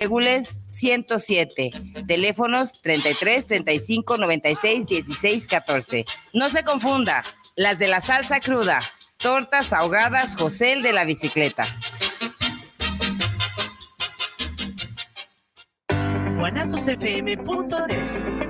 Regules 107. Teléfonos 33 35 96 16 14. No se confunda, las de la salsa cruda. Tortas ahogadas José el de la bicicleta. guanatosfm.net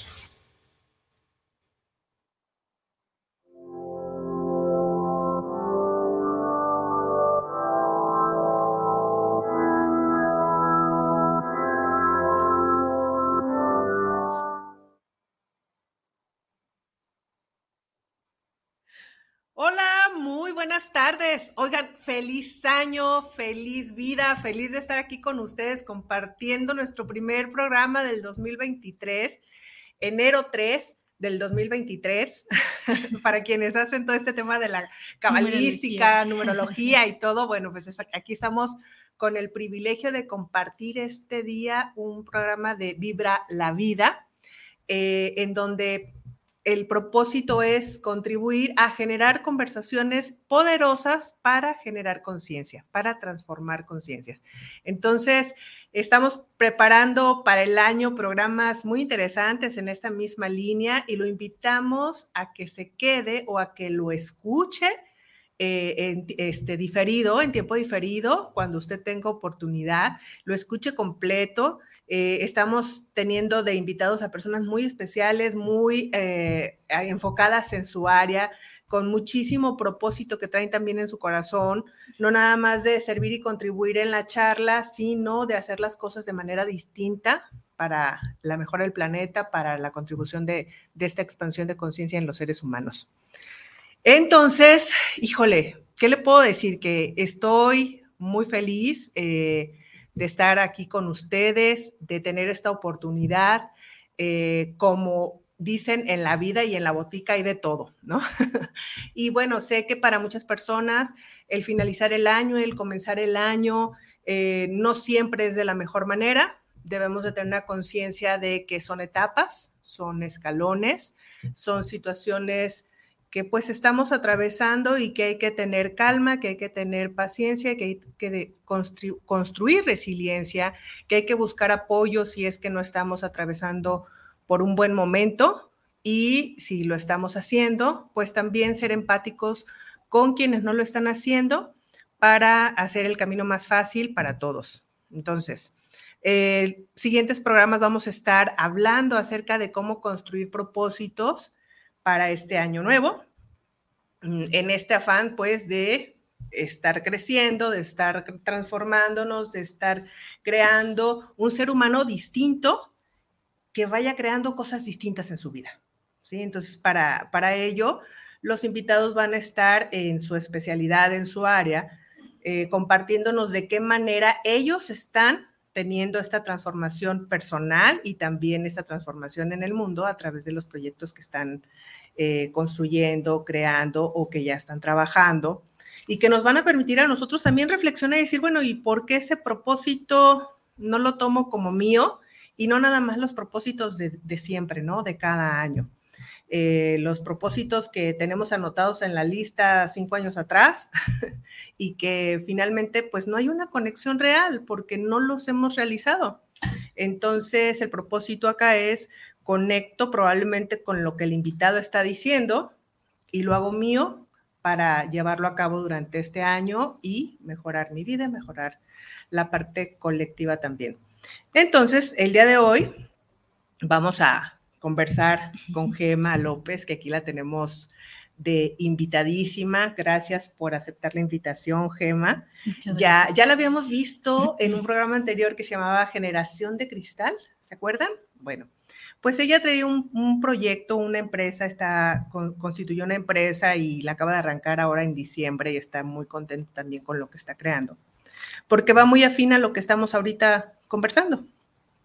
buenas tardes. Oigan, feliz año, feliz vida, feliz de estar aquí con ustedes compartiendo nuestro primer programa del 2023, enero 3 del 2023, para quienes hacen todo este tema de la cabalística, numerología, y todo, bueno, pues aquí estamos con el privilegio de compartir este día un programa de Vibra la Vida, eh, en donde el propósito es contribuir a generar conversaciones poderosas para generar conciencia, para transformar conciencias. Entonces, estamos preparando para el año programas muy interesantes en esta misma línea y lo invitamos a que se quede o a que lo escuche. Eh, en, este, diferido, en tiempo diferido, cuando usted tenga oportunidad, lo escuche completo, eh, estamos teniendo de invitados a personas muy especiales, muy eh, enfocadas en su área, con muchísimo propósito que traen también en su corazón, no nada más de servir y contribuir en la charla, sino de hacer las cosas de manera distinta para la mejora del planeta, para la contribución de, esta expansión de conciencia en los seres humanos. Entonces, híjole, ¿qué le puedo decir? Que estoy muy feliz. Eh, de estar aquí con ustedes, de tener esta oportunidad. Eh, como dicen en la vida y en la botica hay de todo, ¿no? y bueno, sé que para muchas personas el finalizar el año, el comenzar el año, eh, no siempre es de la mejor manera. Debemos de tener una conciencia de que son etapas, son escalones, son situaciones que pues estamos atravesando y que hay que tener calma, que hay que tener paciencia, que hay que construir resiliencia, que hay que buscar apoyo si es que no estamos atravesando por un buen momento y si lo estamos haciendo, pues también ser empáticos con quienes no lo están haciendo para hacer el camino más fácil para todos. Entonces, en siguientes programas vamos a estar hablando acerca de cómo construir propósitos para este año nuevo, mm, en este afán pues de estar creciendo, de estar transformándonos, de estar creando un ser humano distinto que vaya creando cosas distintas en su vida. ¿sí? Entonces, para, para ello, los invitados van a estar en su especialidad, en su área, eh, compartiéndonos de qué manera ellos están teniendo esta transformación personal y también esta transformación en el mundo a través de los proyectos que están eh, construyendo, creando o que ya están trabajando y que nos van a permitir a nosotros también reflexionar y decir, bueno, ¿y por qué ese propósito no lo tomo como mío y no nada más los propósitos de, siempre, ¿no? De cada año. Eh, los propósitos que tenemos anotados en la lista cinco años atrás y que finalmente pues no hay una conexión real porque no los hemos realizado. Entonces el propósito acá es conecto probablemente con lo que el invitado está diciendo y lo hago mío para llevarlo a cabo durante este año y mejorar mi vida, mejorar la parte colectiva también. Entonces, el día de hoy vamos a conversar con Gema López, que aquí la tenemos de invitadísima. Gracias por aceptar la invitación, Gema. Ya, ya la habíamos visto en un programa anterior que se llamaba Generación de Cristal, ¿se acuerdan? Bueno, pues ella trae un, proyecto, una empresa, está, constituyó una empresa y la acaba de arrancar ahora en diciembre y está muy contenta también con lo que está creando, porque va muy afín a lo que estamos ahorita conversando,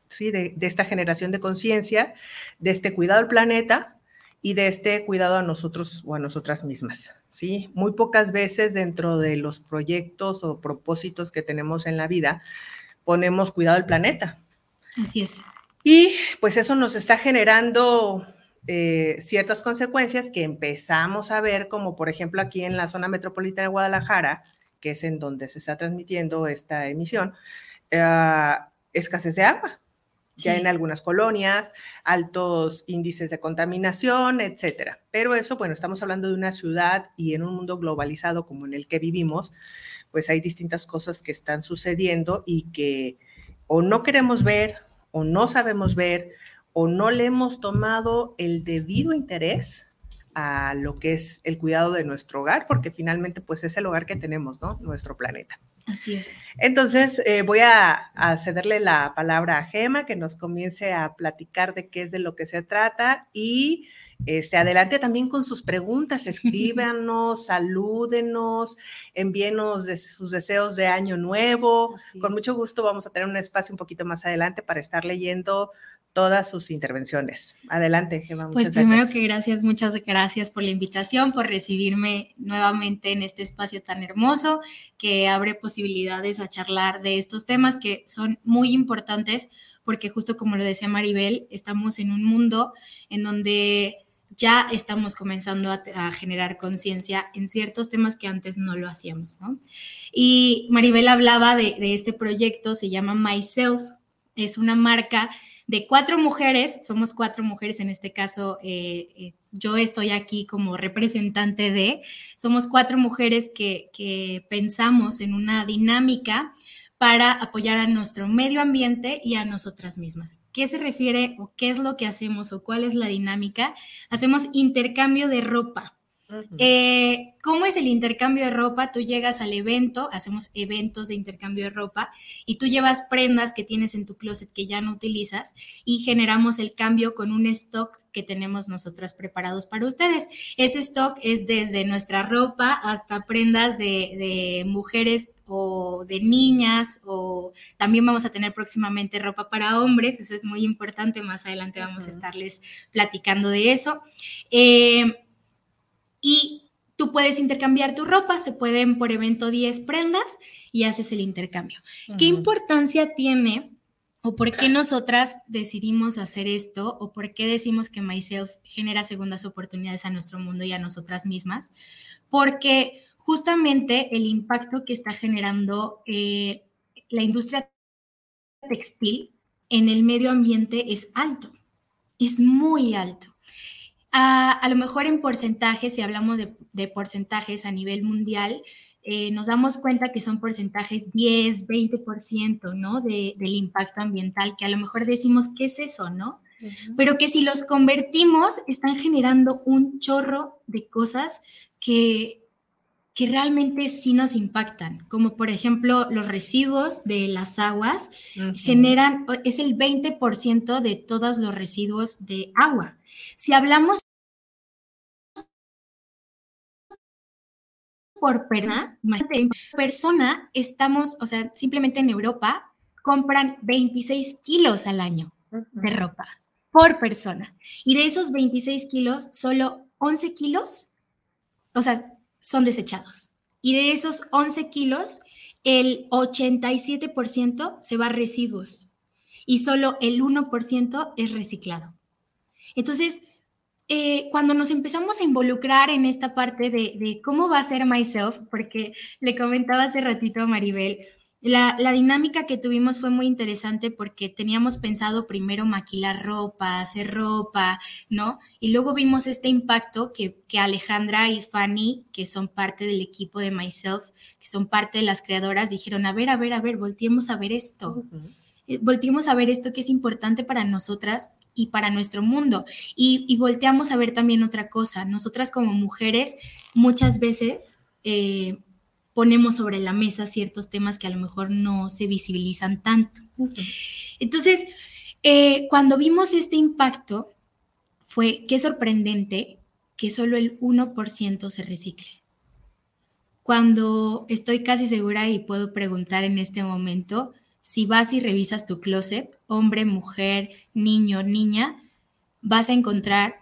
¿sí? De, de esta generación de conciencia, de este cuidado del planeta y de este cuidado a nosotros o a nosotras mismas, ¿sí? Muy pocas veces dentro de los proyectos o propósitos que tenemos en la vida ponemos cuidado del planeta. Así es. Y pues eso nos está generando eh, ciertas consecuencias que empezamos a ver, como por ejemplo aquí en la zona metropolitana de Guadalajara, que es en donde se está transmitiendo esta emisión, eh, escasez de agua. Ya en algunas colonias, altos índices de contaminación, etcétera. Pero eso, bueno, estamos hablando de una ciudad y en un mundo globalizado como en el que vivimos, pues hay distintas cosas que están sucediendo y que o no queremos ver o no sabemos ver o no le hemos tomado el debido interés a lo que es el cuidado de nuestro hogar, porque finalmente pues es el hogar que tenemos, ¿no? Nuestro planeta. Así es. Entonces eh, voy a, a, cederle la palabra a Gema, que nos comience a platicar de qué es de lo que se trata y este, adelante también con sus preguntas, escríbanos, salúdenos, envíenos de sus deseos de año nuevo. Con mucho gusto vamos a tener un espacio un poquito más adelante para estar leyendo todas sus intervenciones. Adelante, Gemma. Pues primero que gracias, muchas gracias por la invitación, por recibirme nuevamente en este espacio tan hermoso que abre posibilidades a charlar de estos temas que son muy importantes porque justo como lo decía Maribel, estamos en un mundo en donde ya estamos comenzando a, generar conciencia en ciertos temas que antes no lo hacíamos, ¿no? Y Maribel hablaba de, este proyecto, se llama Myself, es una marca de cuatro mujeres, somos cuatro mujeres en este caso, eh, eh, yo estoy aquí como representante de, somos cuatro mujeres que, que pensamos en una dinámica para apoyar a nuestro medio ambiente y a nosotras mismas. ¿Qué se refiere o qué es lo que hacemos o cuál es la dinámica? Hacemos intercambio de ropa. Eh, ¿Cómo es el intercambio de ropa? Tú llegas al evento, hacemos eventos de intercambio de ropa y tú llevas prendas que tienes en tu closet que ya no utilizas y generamos el cambio con un stock que tenemos nosotras preparados para ustedes. Ese stock es desde nuestra ropa hasta prendas de, de mujeres o de niñas o también vamos a tener próximamente ropa para hombres, eso es muy importante, más adelante vamos a estarles platicando de eso. Eh, y tú puedes intercambiar tu ropa, se pueden por evento 10 prendas y haces el intercambio. ¿Qué importancia tiene o por qué nosotras decidimos hacer esto o por qué decimos que Myself genera segundas oportunidades a nuestro mundo y a nosotras mismas? Porque justamente el impacto que está generando eh, la industria textil en el medio ambiente es alto, es muy alto. A, lo mejor en porcentajes, si hablamos de, porcentajes a nivel mundial, eh, nos damos cuenta que son porcentajes 10, 20%, ¿no? De, del impacto ambiental, que a lo mejor decimos, ¿qué es eso, no? Pero que si los convertimos, están generando un chorro de cosas que, que realmente sí nos impactan, como por ejemplo los residuos de las aguas generan, es el 20% de todos los residuos de agua. Si hablamos por persona, persona, estamos, o sea, simplemente en Europa compran 26 kilos al año de ropa por persona. Y de esos 26 kilos, solo 11 kilos, o sea, son desechados. Y de esos 11 kilos, el 87% se va a residuos y solo el 1% es reciclado. Entonces, eh, cuando nos empezamos a involucrar en esta parte de, cómo va a ser myself, porque le comentaba hace ratito a Maribel, La, la, dinámica que tuvimos fue muy interesante porque teníamos pensado primero maquilar ropa, hacer ropa, ¿no? Y luego vimos este impacto que, que, Alejandra y Fanny, que son parte del equipo de Myself, que son parte de las creadoras, dijeron, a ver, a ver, a ver, volteemos a ver esto. Uh -huh. Volteemos a ver esto que es importante para nosotras y para nuestro mundo. Y, y, volteamos a ver también otra cosa. Nosotras como mujeres muchas veces... Eh, ponemos sobre la mesa ciertos temas que a lo mejor no se visibilizan tanto. Entonces, eh, cuando vimos este impacto, fue qué sorprendente que solo el 1% se recicle. Cuando estoy casi segura y puedo preguntar en este momento, si vas y revisas tu closet, hombre, mujer, niño, niña, vas a encontrar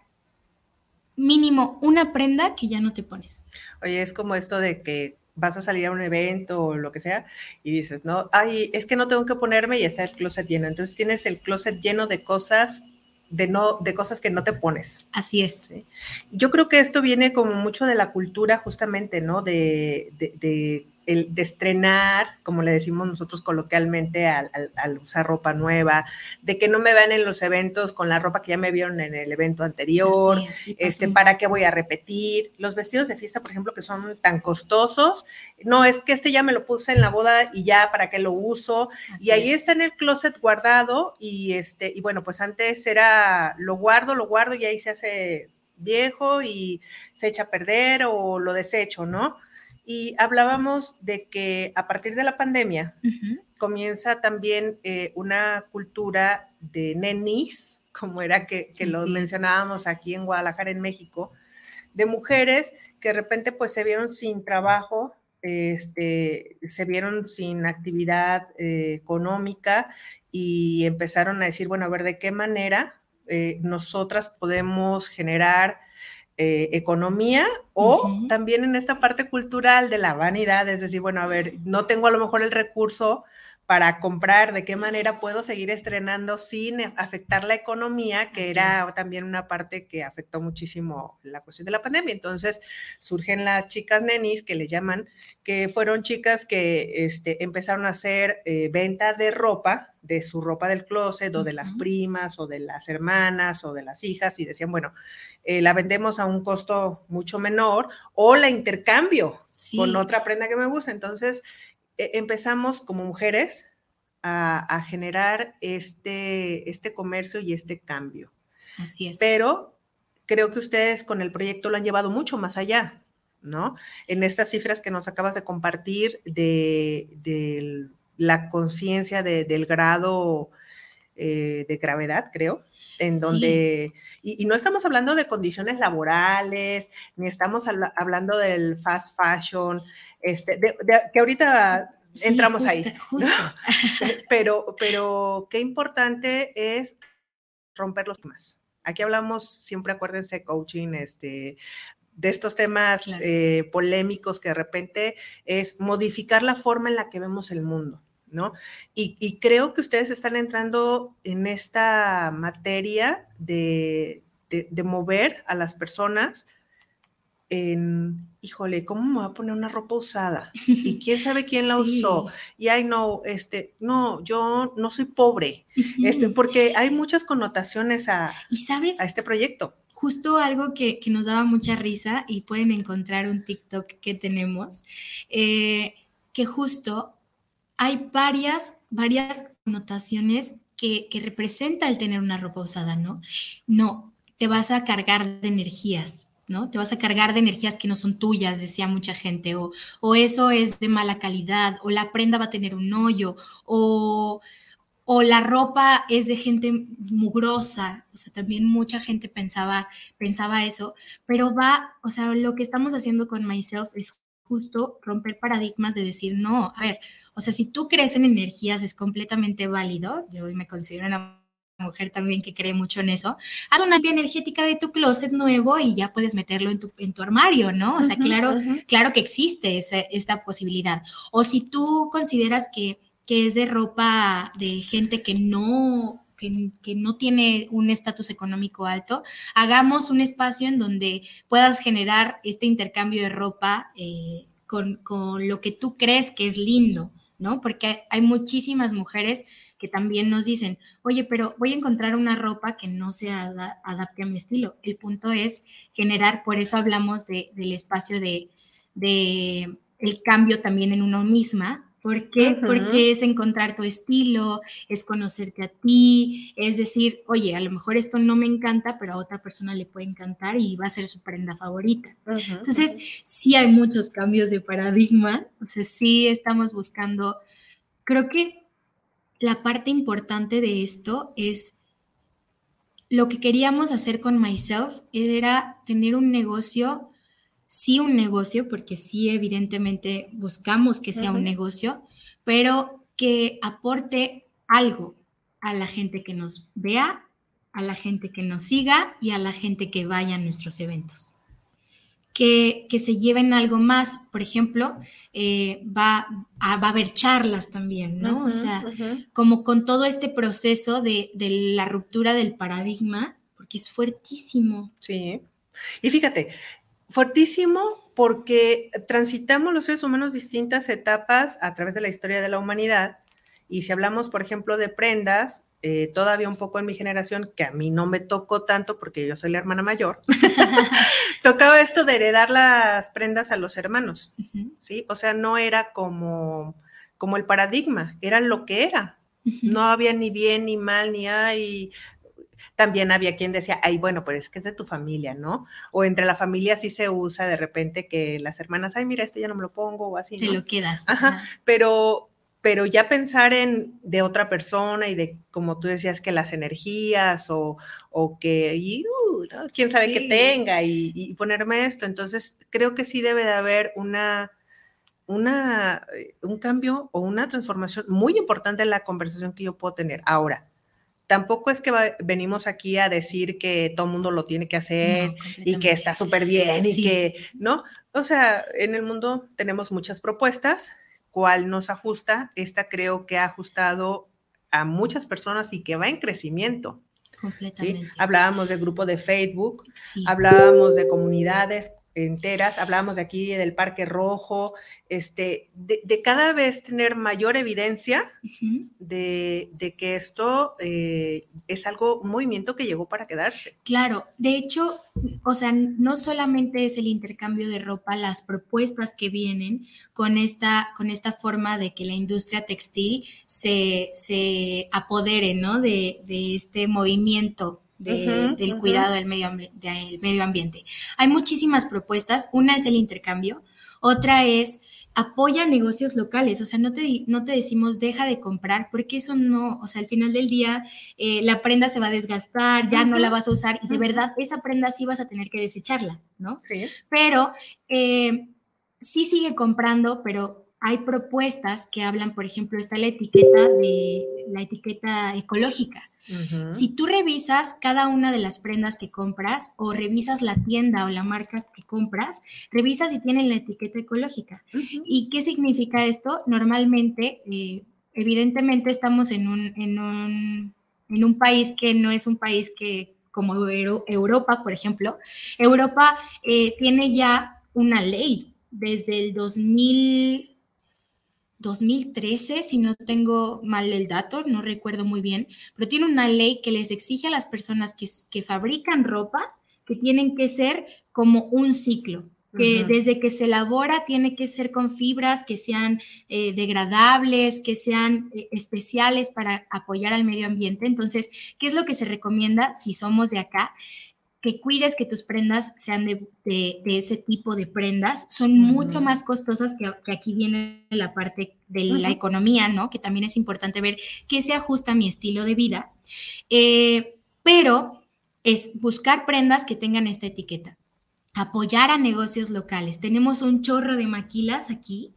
mínimo una prenda que ya no te pones. Oye, es como esto de que vas a salir a un evento o lo que sea y dices, no, ay, es que no tengo que ponerme y está el closet lleno. Entonces tienes el closet lleno de cosas de no de cosas que no te pones. Así es. ¿sí? Yo creo que esto viene como mucho de la cultura justamente, ¿no? De, de, de el de estrenar, como le decimos nosotros coloquialmente, al, al, al, usar ropa nueva, de que no me vean en los eventos con la ropa que ya me vieron en el evento anterior, sí, sí, este, para qué voy a repetir. Los vestidos de fiesta, por ejemplo, que son tan costosos, no es que este ya me lo puse en la boda y ya para qué lo uso, Así y ahí es. está en el closet guardado y este, y bueno, pues antes era lo guardo, lo guardo y ahí se hace viejo y se echa a perder o lo desecho, ¿no? Y hablábamos de que a partir de la pandemia uh -huh. comienza también eh, una cultura de nenis, como era que, que lo sí. mencionábamos aquí en Guadalajara, en México, de mujeres que de repente pues se vieron sin trabajo, este, se vieron sin actividad eh, económica y empezaron a decir, bueno, a ver, ¿de qué manera eh, nosotras podemos generar eh, economía o uh -huh. también en esta parte cultural de la vanidad, es decir, bueno, a ver, no tengo a lo mejor el recurso para comprar, de qué manera puedo seguir estrenando sin afectar la economía, que Así era es. también una parte que afectó muchísimo la cuestión de la pandemia. Entonces surgen las chicas nenis, que le llaman, que fueron chicas que este, empezaron a hacer eh, venta de ropa, de su ropa del closet, o de las primas, o de las hermanas, o de las hijas, y decían, bueno, eh, la vendemos a un costo mucho menor, o la intercambio sí. con otra prenda que me gusta. Entonces, empezamos como mujeres a, a, generar este, este comercio y este cambio. Así es. Pero creo que ustedes con el proyecto lo han llevado mucho más allá, ¿no? En estas cifras que nos acabas de compartir de, de la conciencia de, del grado eh, de gravedad, creo, en sí. donde, y, y, no estamos hablando de condiciones laborales, ni estamos hablando del fast fashion, este, de, de, que ahorita sí, entramos justo, ahí. Justo. pero, pero qué importante es romper los temas. Aquí hablamos, siempre acuérdense, coaching, este, de estos temas claro. eh, polémicos que de repente es modificar la forma en la que vemos el mundo. ¿No? Y, y, creo que ustedes están entrando en esta materia de, de, de mover a las personas en, híjole, ¿cómo me voy a poner una ropa usada? Y quién sabe quién la sí. usó. Y ay, no, este, no, yo no soy pobre, este, porque hay muchas connotaciones a, ¿Y sabes? a este proyecto. Justo algo que, que, nos daba mucha risa y pueden encontrar un TikTok que tenemos, eh, que justo hay varias, varias connotaciones que, que representa el tener una ropa usada, ¿no? No, te vas a cargar de energías, ¿no? Te vas a cargar de energías que no son tuyas, decía mucha gente, o, o eso es de mala calidad, o la prenda va a tener un hoyo, o, o la ropa es de gente mugrosa, o sea, también mucha gente pensaba, pensaba eso, pero va, o sea, lo que estamos haciendo con Myself es justo romper paradigmas de decir, no, a ver, o sea, si tú crees en energías es completamente válido, yo me considero una mujer también que cree mucho en eso, haz una limpia energética de tu closet nuevo y ya puedes meterlo en tu, en tu armario, ¿no? O sea, uh -huh, claro, uh -huh. claro que existe esa, esta posibilidad. O si tú consideras que, que es de ropa de gente que no, que, que, no tiene un estatus económico alto, hagamos un espacio en donde puedas generar este intercambio de ropa eh, con, con, lo que tú crees que es lindo, ¿no? Porque hay muchísimas mujeres que también nos dicen, oye, pero voy a encontrar una ropa que no se adapte a mi estilo. El punto es generar, por eso hablamos de, del espacio de, de el cambio también en uno misma, ¿Por qué? Porque es encontrar tu estilo, es conocerte a ti, es decir, oye, a lo mejor esto no me encanta, pero a otra persona le puede encantar y va a ser su prenda favorita. Entonces, sí hay muchos cambios de paradigma, o sea, sí estamos buscando, creo que la parte importante de esto es lo que queríamos hacer con Myself era tener un negocio sí un negocio, porque sí evidentemente buscamos que sea un negocio, pero que aporte algo a la gente que nos vea, a la gente que nos siga y a la gente que vaya a nuestros eventos. Que, que se lleven algo más, por ejemplo, eh, va, a, va a haber charlas también, ¿no? o sea, como con todo este proceso de, de la ruptura del paradigma, porque es fuertísimo. Sí. Y fíjate, fuertísimo porque transitamos los seres humanos distintas etapas a través de la historia de la humanidad. Y si hablamos, por ejemplo, de prendas, eh, todavía un poco en mi generación, que a mí no me tocó tanto porque yo soy la hermana mayor, tocaba esto de heredar las prendas a los hermanos, ¿sí? O sea, no era como, como el paradigma, era lo que era. No había ni bien ni mal, ni ay, también había quien decía, ay, bueno, pero es que es de tu familia, ¿no? O entre la familia sí se usa de repente que las hermanas, ay, mira, este ya no me lo pongo o así. Te lo quedas. Ajá, pero pero ya pensar en de otra persona y de, como tú decías, que las energías o, o que, y, uh, quién sabe qué tenga y, ponerme esto. Entonces, creo que sí debe de haber una, una, eh, un cambio o una transformación muy importante en la conversación que yo puedo tener. Ahora, tampoco es que venimos aquí a decir que todo el mundo lo tiene que hacer y que está súper bien y que, ¿no? O sea, en el mundo tenemos muchas propuestas, cuál nos ajusta, esta creo que ha ajustado a muchas personas y que va en crecimiento. Completamente. Hablábamos de grupo de Facebook, hablábamos de comunidades enteras, hablábamos de aquí del Parque Rojo, este, de, cada vez tener mayor evidencia de, que esto eh, es algo, un movimiento que llegó para quedarse. Claro, de hecho, o sea, no solamente es el intercambio de ropa, las propuestas que vienen con esta, con esta forma de que la industria textil se, se apodere, ¿no? De, de este movimiento del cuidado del medio, del medio ambiente. Hay muchísimas propuestas. Una es el intercambio, otra es apoya negocios locales, o sea, no te, no te decimos deja de comprar, porque eso no, o sea, al final del día eh, la prenda se va a desgastar, ya no la vas a usar y de verdad esa prenda sí vas a tener que desecharla, ¿no? Sí. Pero eh, sí sigue comprando, pero hay propuestas que hablan, por ejemplo, está la etiqueta de la etiqueta ecológica. Si tú revisas cada una de las prendas que compras o revisas la tienda o la marca que compras, revisas si tienen la etiqueta ecológica. ¿Y qué significa esto? Normalmente, eh, evidentemente estamos en un, en, un, en un país que no es un país que como Europa, por ejemplo. Europa eh, tiene ya una ley desde el 2000 2013, si no tengo mal el dato, no recuerdo muy bien, pero tiene una ley que les exige a las personas que, fabrican ropa que tienen que ser como un ciclo, que desde que se elabora tiene que ser con fibras que sean eh, degradables, que sean eh, especiales para apoyar al medio ambiente. Entonces, ¿qué es lo que se recomienda si somos de acá? Que cuides que tus prendas sean de, ese tipo de prendas. Son mucho más costosas que, aquí viene la parte de la economía, ¿no? Que también es importante ver qué se ajusta a mi estilo de vida. Eh, pero es buscar prendas que tengan esta etiqueta. Apoyar a negocios locales. Tenemos un chorro de maquilas aquí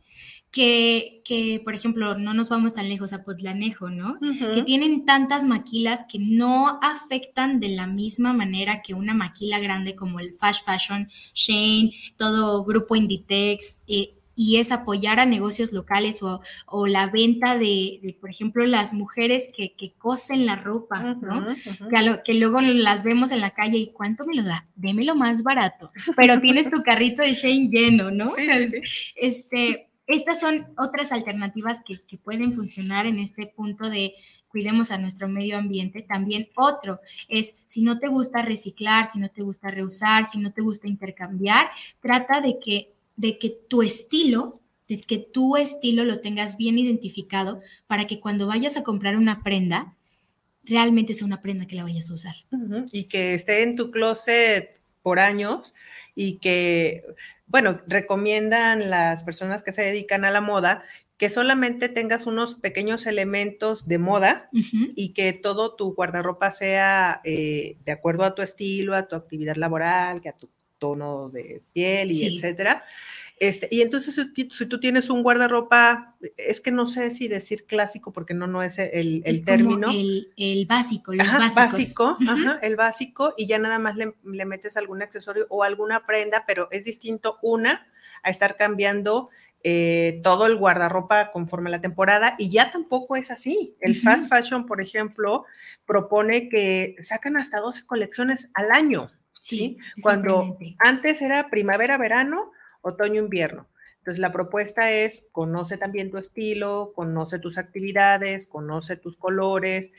que, por ejemplo, no nos vamos tan lejos a Potlanejo, ¿no? Que tienen tantas maquilas que no afectan de la misma manera que una maquila grande como el Fast Fashion, Shane, todo grupo Inditex, eh, y es apoyar a negocios locales o, la venta de, por ejemplo, las mujeres que, cosen la ropa, ¿no? Que, que, luego las vemos en la calle y ¿cuánto me lo da? Démelo más barato, pero tienes tu carrito de Shane lleno, ¿no? Sí, sí. Este, estas son otras alternativas que, pueden funcionar en este punto de cuidemos a nuestro medio ambiente. También otro es, si no te gusta reciclar, si no te gusta reusar, si no te gusta intercambiar, trata de que, de que tu estilo de que tu estilo lo tengas bien identificado para que cuando vayas a comprar una prenda, realmente sea una prenda que la vayas a usar. Y que esté en tu closet por años y que, bueno, recomiendan las personas que se dedican a la moda que solamente tengas unos pequeños elementos de moda y que todo tu guardarropa sea eh, de acuerdo a tu estilo, a tu actividad laboral, que a tu tono de piel y etcétera. Este, y entonces, si, tú tienes un guardarropa, es que no sé si decir clásico, porque no, no es el, el término. el, básico, los básico, ajá, el básico, y ya nada más le, metes algún accesorio o alguna prenda, pero es distinto una a estar cambiando eh, todo el guardarropa conforme a la temporada, y ya tampoco es así. El fast fashion, por ejemplo, propone que sacan hasta 12 colecciones al año. Sí, cuando antes era primavera, verano, otoño-invierno. Entonces, la propuesta es, conoce también tu estilo, conoce tus actividades, conoce tus colores,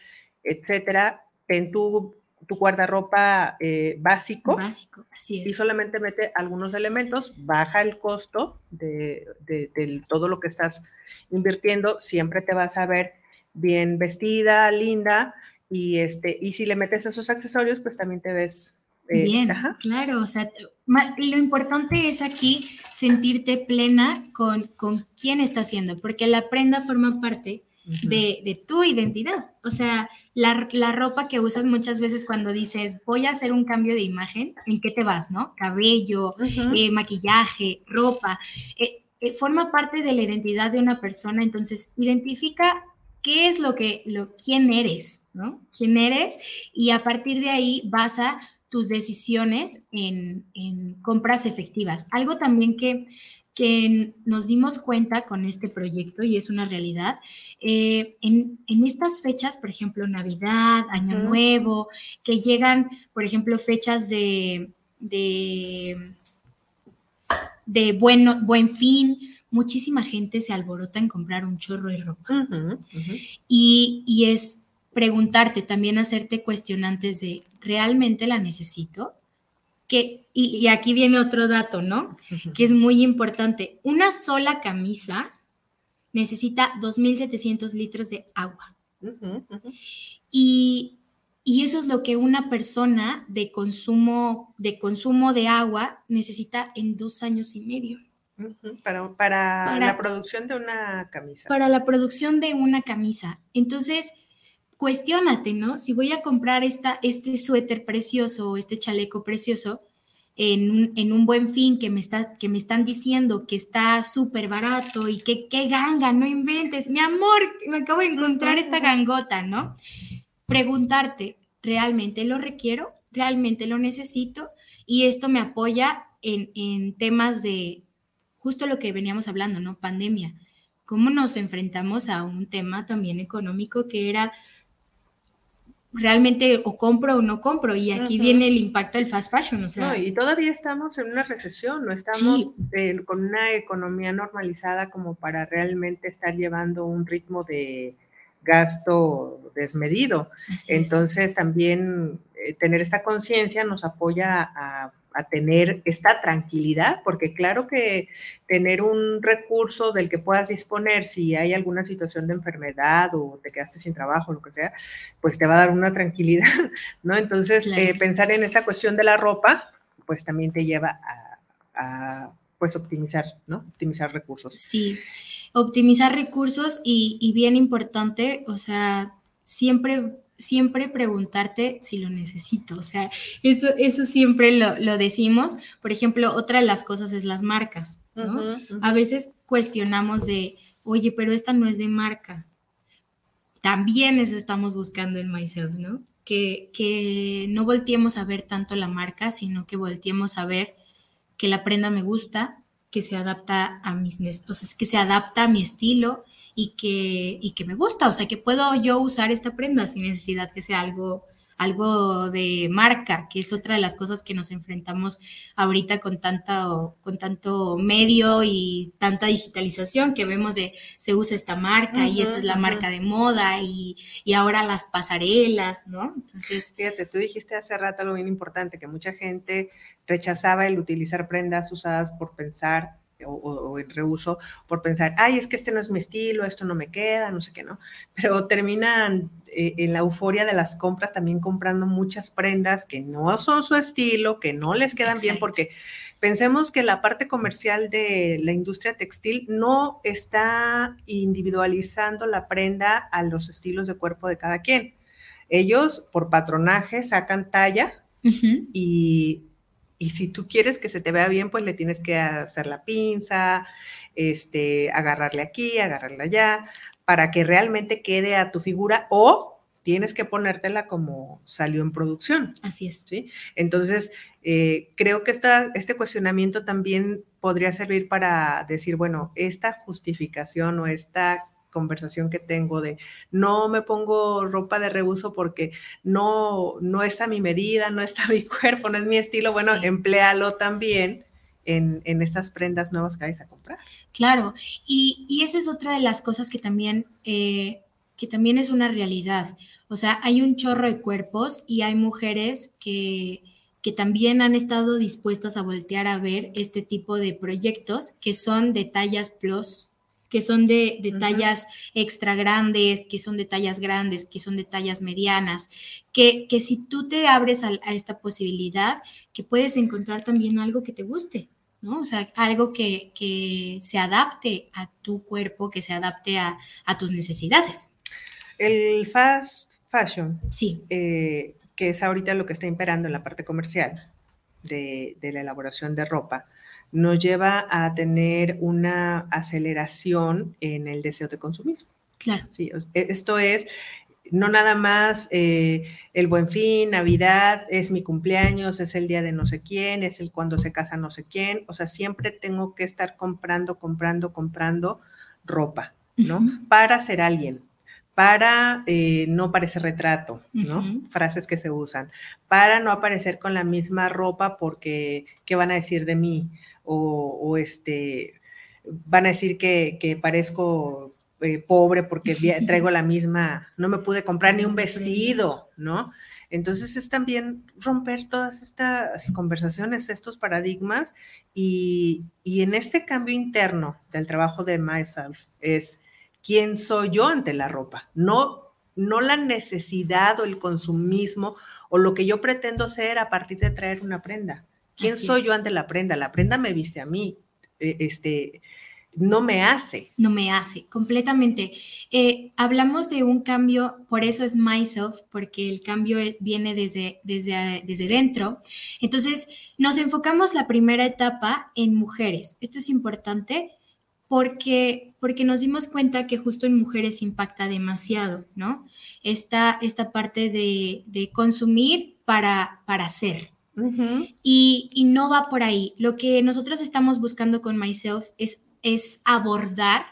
etcétera. Ten tu, tu guardarropa eh, básico. Básico, así es. Y solamente mete algunos elementos, baja el costo de, de, todo lo que estás invirtiendo, siempre te vas a ver bien vestida, linda, y, este, y si le metes esos accesorios, pues también te ves eh, bien, claro, o sea, lo importante es aquí sentirte plena con, con quién está haciendo, porque la prenda forma parte de, tu identidad. O sea, la, ropa que usas muchas veces cuando dices, voy a hacer un cambio de imagen, ¿en qué te vas, no? Cabello, eh, maquillaje, ropa. Eh, forma parte de la identidad de una persona, entonces identifica qué es lo que, lo, quién eres, ¿no? ¿Quién eres? Y a partir de ahí vas a tus decisiones en, compras efectivas. Algo también que, que, nos dimos cuenta con este proyecto y es una realidad, eh, en, estas fechas, por ejemplo, Navidad, Año Nuevo, que llegan, por ejemplo, fechas de, de, de bueno, buen fin, muchísima gente se alborota en comprar un chorro de ropa. Y, y es preguntarte, también hacerte cuestionantes de, ¿realmente la necesito? Que, y, aquí viene otro dato, ¿no? Que es muy importante. Una sola camisa necesita 2.700 litros de agua. Y, eso es lo que una persona de consumo, de consumo de agua necesita en dos años y medio. para, para, la producción de una camisa. Para la producción de una camisa. Entonces, cuestiónate, ¿no? Si voy a comprar esta, este suéter precioso o este chaleco precioso en un, en un buen fin que me, está, que me están diciendo que está súper barato y que qué ganga, no inventes, mi amor, me acabo de encontrar esta gangota, ¿no? Preguntarte, ¿realmente lo requiero? ¿Realmente lo necesito? Y esto me apoya en, en temas de justo lo que veníamos hablando, ¿no? Pandemia. ¿Cómo nos enfrentamos a un tema también económico que era realmente o compro o no compro. Y aquí viene el impacto del fast fashion. O sea. No, y todavía estamos en una recesión, no estamos con una economía normalizada como para realmente estar llevando un ritmo de gasto desmedido. Entonces también eh, tener esta conciencia nos apoya a a tener esta tranquilidad, porque claro que tener un recurso del que puedas disponer si hay alguna situación de enfermedad o te quedaste sin trabajo, lo que sea, pues te va a dar una tranquilidad, ¿no? Entonces, eh, pensar en esta cuestión de la ropa, pues también te lleva a, pues optimizar, ¿no? Optimizar recursos. Sí, optimizar recursos y, y bien importante, o sea, siempre siempre preguntarte si lo necesito. O sea, eso, eso siempre lo, decimos. Por ejemplo, otra de las cosas es las marcas, ¿no? A veces cuestionamos de, oye, pero esta no es de marca. También eso estamos buscando en Myself, ¿no? Que, que no volteemos a ver tanto la marca, sino que volteemos a ver que la prenda me gusta, que se adapta a mis, o sea, que se adapta a mi estilo, y que, y que me gusta, o sea, que puedo yo usar esta prenda sin necesidad que sea algo, algo de marca, que es otra de las cosas que nos enfrentamos ahorita con, tanto, con tanto medio y tanta digitalización que vemos de se usa esta marca y esta es la marca de moda y, y, ahora las pasarelas, ¿no? Entonces... Fíjate, tú dijiste hace rato algo bien importante, que mucha gente rechazaba el utilizar prendas usadas por pensar o, el reuso por pensar, ay, es que este no es mi estilo, esto no me queda, no sé qué, ¿no? Pero terminan eh, en la euforia de las compras también comprando muchas prendas que no son su estilo, que no les quedan bien, porque pensemos que la parte comercial de la industria textil no está individualizando la prenda a los estilos de cuerpo de cada quien. Ellos, por patronaje, sacan talla y y si tú quieres que se te vea bien, pues le tienes que hacer la pinza, este, agarrarle aquí, agarrarle allá, para que realmente quede a tu figura o tienes que ponértela como salió en producción. Así es. ¿sí? Entonces, eh, creo que esta, este cuestionamiento también podría servir para decir, bueno, esta justificación o esta conversación que tengo de no me pongo ropa de reuso porque no, no es a mi medida, no está a mi cuerpo, no es mi estilo, bueno, emplealo también en, en, estas prendas nuevas que vais a comprar. Claro, y, y, esa es otra de las cosas que también, eh, que también es una realidad. O sea, hay un chorro de cuerpos y hay mujeres que, que también han estado dispuestas a voltear a ver este tipo de proyectos que son de tallas plus que son de, tallas extra grandes, que son de tallas grandes, que son de tallas medianas, que, que si tú te abres a, esta posibilidad, que puedes encontrar también algo que te guste, ¿no? O sea, algo que, que se adapte a tu cuerpo, que se adapte a, tus necesidades. El fast fashion, sí. Eh, que es ahorita lo que está imperando en la parte comercial de, de la elaboración de ropa, nos lleva a tener una aceleración en el deseo de consumismo. Claro. Sí, e, esto es no nada más eh, el buen fin, Navidad, es mi cumpleaños, es el día de no sé quién, es el cuando se casa no sé quién. O sea, siempre tengo que estar comprando, comprando, comprando ropa, ¿no? Para ser alguien, para eh, no parecer retrato, ¿no? Frases que se usan, para no aparecer con la misma ropa porque, ¿qué van a decir de mí? O, este, van a decir que, parezco eh, pobre porque traigo la misma, no me pude comprar ni un vestido, ¿no? Entonces es también romper todas estas conversaciones, estos paradigmas y, y, en este cambio interno del trabajo de myself es quién soy yo ante la ropa, no, no la necesidad o el consumismo o lo que yo pretendo ser a partir de traer una prenda. ¿Quién soy yo ante la prenda? La prenda me viste a mí. E, este, no me hace. No me hace, completamente. Eh, hablamos de un cambio, por eso es myself, porque el cambio e, viene desde, desde, desde dentro. Entonces, nos enfocamos la primera etapa en mujeres. Esto es importante porque, porque nos dimos cuenta que justo en mujeres impacta demasiado, ¿no? Esta, esta parte de, de consumir para, para ser, y, no va por ahí. Lo que nosotros estamos buscando con Myself es, es abordar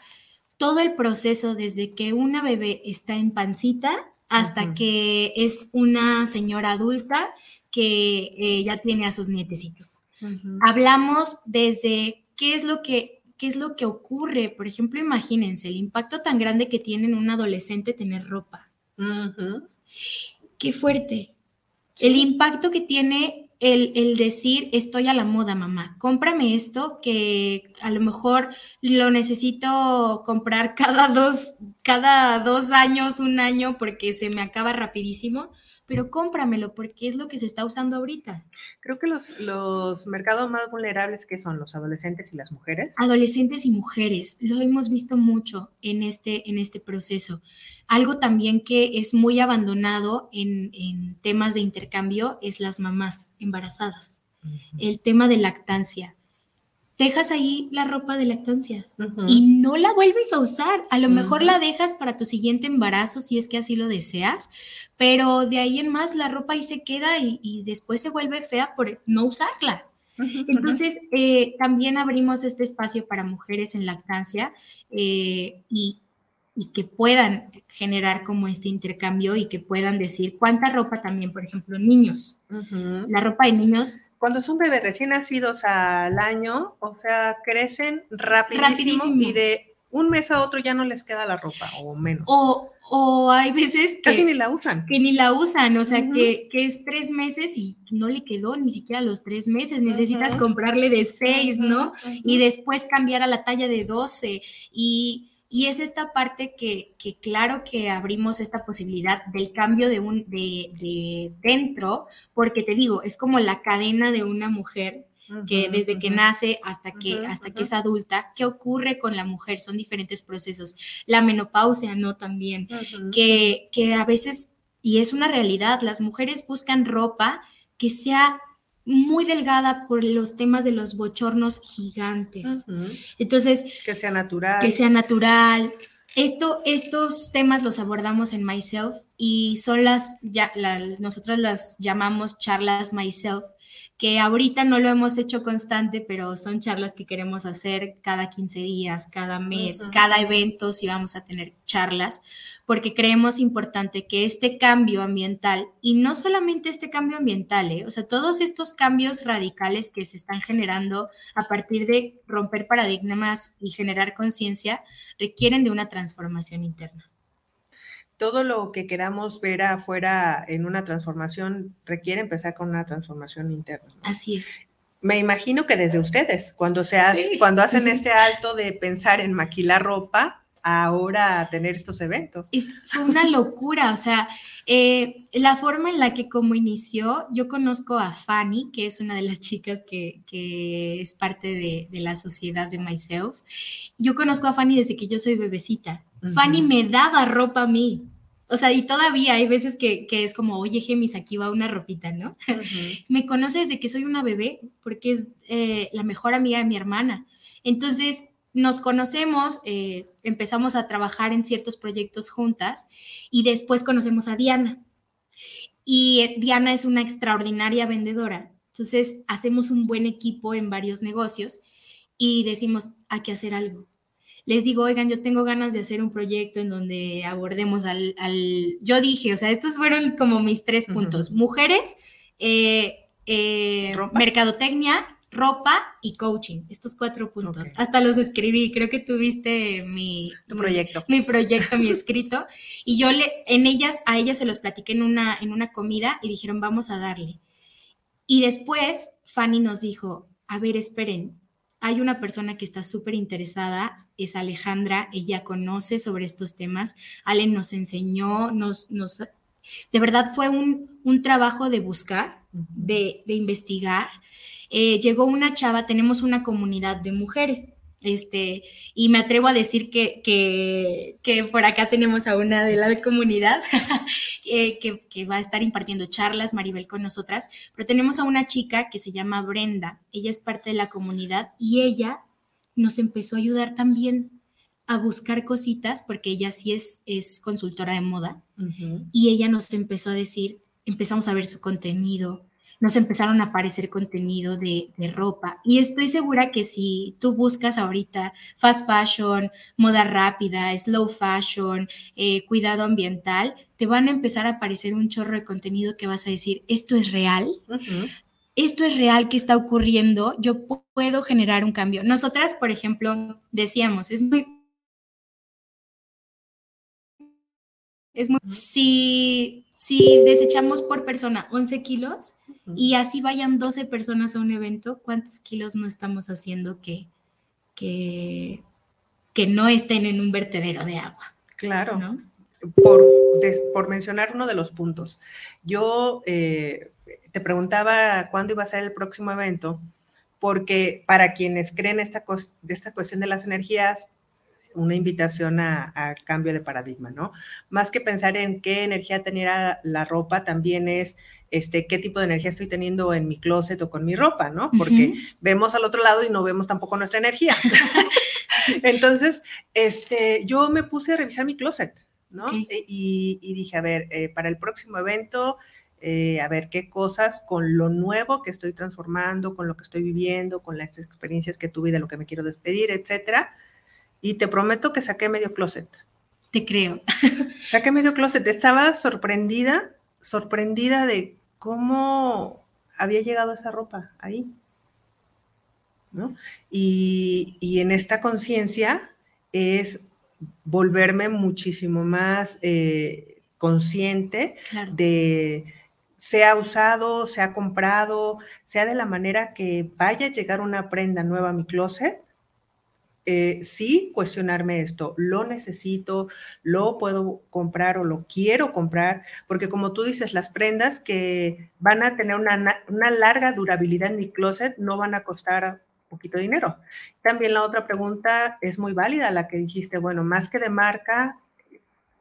todo el proceso desde que una bebé está en pancita hasta que es una señora adulta que eh, ya tiene a sus nietecitos. Hablamos desde qué es lo que qué es lo que ocurre. Por ejemplo, imagínense el impacto tan grande que tiene en un adolescente tener ropa. Qué fuerte. El impacto que tiene el, decir estoy a la moda, mamá, cómprame esto que a lo mejor lo necesito comprar cada dos, cada dos años, un año, porque se me acaba rapidísimo, pero cómpramelo porque es lo que se está usando ahorita. Creo que los, los mercados más vulnerables que son los adolescentes y las mujeres. Adolescentes y mujeres, lo hemos visto mucho en este, en este proceso. Algo también que es muy abandonado en, en temas de intercambio es las mamás embarazadas. El tema de lactancia dejas ahí la ropa de lactancia y no la vuelves a usar. A lo mejor la dejas para tu siguiente embarazo si es que así lo deseas, pero de ahí en más la ropa ahí se queda y, después se vuelve fea por no usarla. Entonces, eh, también abrimos este espacio para mujeres en lactancia eh, y y que puedan generar como este intercambio y que puedan decir cuánta ropa también, por ejemplo, niños. La ropa de niños. Cuando son bebés recién nacidos al año, o sea, crecen rapidísimo, y de un mes a otro ya no les queda la ropa o menos. O, o hay veces que casi ni la usan. Que ni la usan, o sea, que, que, es tres meses y no le quedó ni siquiera los tres meses. Necesitas comprarle de seis, ¿no? Y después cambiar a la talla de doce. Y y es esta parte que, que, claro que abrimos esta posibilidad del cambio de, un, de, de dentro, porque te digo, es como la cadena de una mujer que desde que nace hasta que, hasta que es adulta, ¿qué ocurre con la mujer? Son diferentes procesos. La menopausia, ¿no? También, que, que a veces, y es una realidad, las mujeres buscan ropa que sea muy delgada por los temas de los bochornos gigantes. Entonces, que sea natural. Que sea natural. Esto, estos temas los abordamos en Myself y son las, ya, nosotros las llamamos charlas Myself, que ahorita no lo hemos hecho constante, pero son charlas que queremos hacer cada 15 días, cada mes, cada evento, si vamos a tener charlas, porque creemos importante que este cambio ambiental, y no solamente este cambio ambiental, ¿eh? o sea, todos estos cambios radicales que se están generando a partir de romper paradigmas y generar conciencia, requieren de una transformación interna todo lo que queramos ver afuera en una transformación requiere empezar con una transformación interna. Así es. Me imagino que desde ustedes, cuando, se hace, cuando hacen este alto de pensar en maquilar ropa, ahora tener estos eventos. Es una locura, o sea, eh, la forma en la que como inició, yo conozco a Fanny, que es una de las chicas que, que es parte de, de, la sociedad de Myself. Yo conozco a Fanny desde que yo soy bebecita. Fanny me daba ropa a mí. O sea, y todavía hay veces que, es como, oye, Gemis, aquí va una ropita, ¿no? me conoce desde que soy una bebé, porque es eh, la mejor amiga de mi hermana. Entonces, nos conocemos, eh, empezamos a trabajar en ciertos proyectos juntas y después conocemos a Diana. Y eh, Diana es una extraordinaria vendedora. Entonces, hacemos un buen equipo en varios negocios y decimos, hay que hacer algo les digo, oigan, yo tengo ganas de hacer un proyecto en donde abordemos al, yo dije, o sea, estos fueron como mis tres puntos, mujeres, eh, eh, mercadotecnia, ropa y coaching, estos cuatro puntos. Hasta los escribí, creo que tuviste mi proyecto. Mi, proyecto, mi escrito. Y yo le, en ellas, a ellas se los platiqué en una, en una comida y dijeron, vamos a darle. Y después Fanny nos dijo, a ver, esperen, hay una persona que está súper interesada, es Alejandra, ella conoce sobre estos temas, Ale nos enseñó, nos, nos, de verdad fue un, un trabajo de buscar, de, de investigar. Eh, llegó una chava, tenemos una comunidad de mujeres, este, y me atrevo a decir que, que, por acá tenemos a una de la comunidad eh, que, que, va a estar impartiendo charlas, Maribel con nosotras, pero tenemos a una chica que se llama Brenda, ella es parte de la comunidad y ella nos empezó a ayudar también a buscar cositas, porque ella sí es, es consultora de moda, y ella nos empezó a decir, empezamos a ver su contenido, nos empezaron a aparecer contenido de, ropa. Y estoy segura que si tú buscas ahorita fast fashion, moda rápida, slow fashion, eh, cuidado ambiental, te van a empezar a aparecer un chorro de contenido que vas a decir, ¿esto es real? Esto es real que está ocurriendo, yo puedo generar un cambio. Nosotras, por ejemplo, decíamos, es muy Es muy, si, si desechamos por persona 11 kilos y así vayan 12 personas a un evento, ¿cuántos kilos no estamos haciendo que, que, que no estén en un vertedero de agua? Claro. Por, por mencionar uno de los puntos, yo eh, te preguntaba cuándo iba a ser el próximo evento, porque para quienes creen esta, esta cuestión de las energías, una invitación a, cambio de paradigma, ¿no? Más que pensar en qué energía tenía la ropa, también es este, qué tipo de energía estoy teniendo en mi closet o con mi ropa, ¿no? Porque vemos al otro lado y no vemos tampoco nuestra energía. Entonces, este, yo me puse a revisar mi closet, ¿no? E, y, dije, a ver, eh, para el próximo evento, eh, a ver qué cosas con lo nuevo que estoy transformando, con lo que estoy viviendo, con las experiencias que tuve de lo que me quiero despedir, etcétera, y te prometo que saqué medio closet. Te creo. Saqué medio closet. Estaba sorprendida, sorprendida de cómo había llegado esa ropa ahí. ¿no? Y, en esta conciencia es volverme muchísimo más eh, consciente de sea usado, sea comprado, sea de la manera que vaya a llegar una prenda nueva a mi closet, eh, sí cuestionarme esto, lo necesito, lo puedo comprar o lo quiero comprar, porque como tú dices, las prendas que van a tener una, una larga durabilidad en mi closet no van a costar poquito dinero. También la otra pregunta es muy válida, la que dijiste, bueno, más que de marca,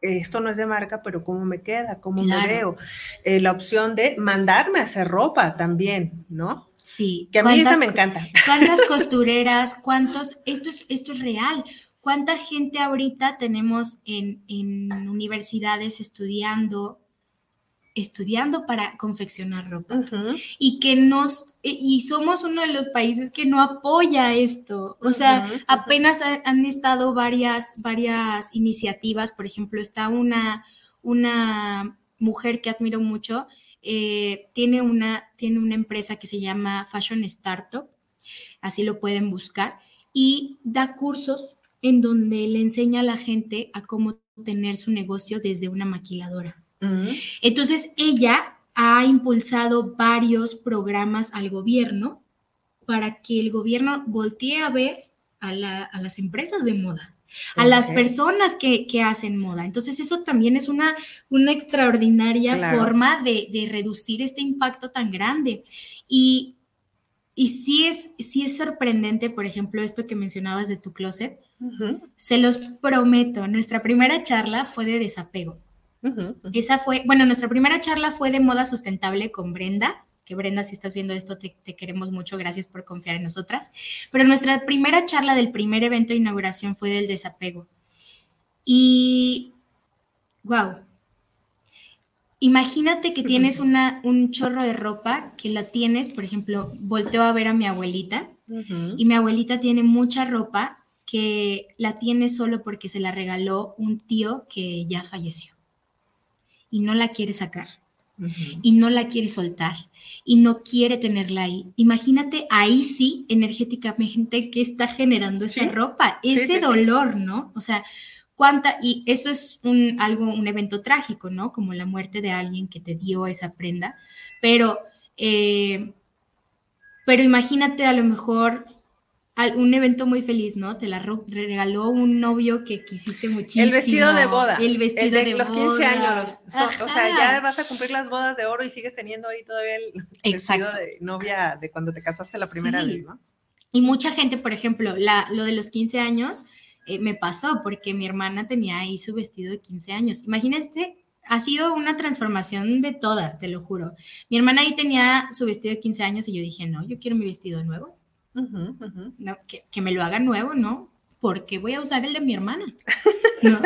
esto no es de marca, pero ¿cómo me queda? ¿Cómo me veo? Eh, la opción de mandarme a hacer ropa también, ¿no? Sí. Que a mí eso me encanta. ¿Cuántas costureras? ¿Cuántos? Esto es, esto es real. ¿Cuánta gente ahorita tenemos en, en universidades estudiando estudiando para confeccionar ropa y que nos y somos uno de los países que no apoya esto. O sea, apenas han estado varias varias iniciativas, por ejemplo, está una una mujer que admiro mucho, eh, tiene una tiene una empresa que se llama Fashion Startup, así lo pueden buscar y da cursos en donde le enseña a la gente a cómo tener su negocio desde una maquiladora. Entonces, ella ha impulsado varios programas al gobierno para que el gobierno voltee a ver a, las empresas de moda, a las personas que, hacen moda. Entonces, eso también es una, una extraordinaria forma de, reducir este impacto tan grande. Y, y sí, es, sí es sorprendente, por ejemplo, esto que mencionabas de tu closet. Se los prometo, nuestra primera charla fue de desapego. Esa fue, bueno, nuestra primera charla fue de moda sustentable con Brenda, que Brenda, si estás viendo esto, te, queremos mucho, gracias por confiar en nosotras. Pero nuestra primera charla del primer evento de inauguración fue del desapego. Y, wow, imagínate que tienes una, un chorro de ropa que la tienes, por ejemplo, volteo a ver a mi abuelita y mi abuelita tiene mucha ropa que la tiene solo porque se la regaló un tío que ya falleció y no la quiere sacar y no la quiere soltar y no quiere tenerla ahí. Imagínate ahí sí, energéticamente, que está generando esa ropa, ese dolor, ¿no? O sea, cuánta, y eso es un, algo, un evento trágico, ¿no? Como la muerte de alguien que te dio esa prenda, pero, eh, pero imagínate a lo mejor un evento muy feliz, ¿no? Te la regaló un novio que quisiste muchísimo. El vestido de boda. El vestido de, los 15 años. o sea, ya vas a cumplir las bodas de oro y sigues teniendo ahí todavía el vestido de novia de cuando te casaste la primera vez, ¿no? Y mucha gente, por ejemplo, la, lo de los 15 años eh, me pasó porque mi hermana tenía ahí su vestido de 15 años. Imagínate ha sido una transformación de todas, te lo juro. Mi hermana ahí tenía su vestido de 15 años y yo dije, no, yo quiero mi vestido nuevo. No, que, me lo haga nuevo, ¿no? Porque voy a usar el de mi hermana, ¿no?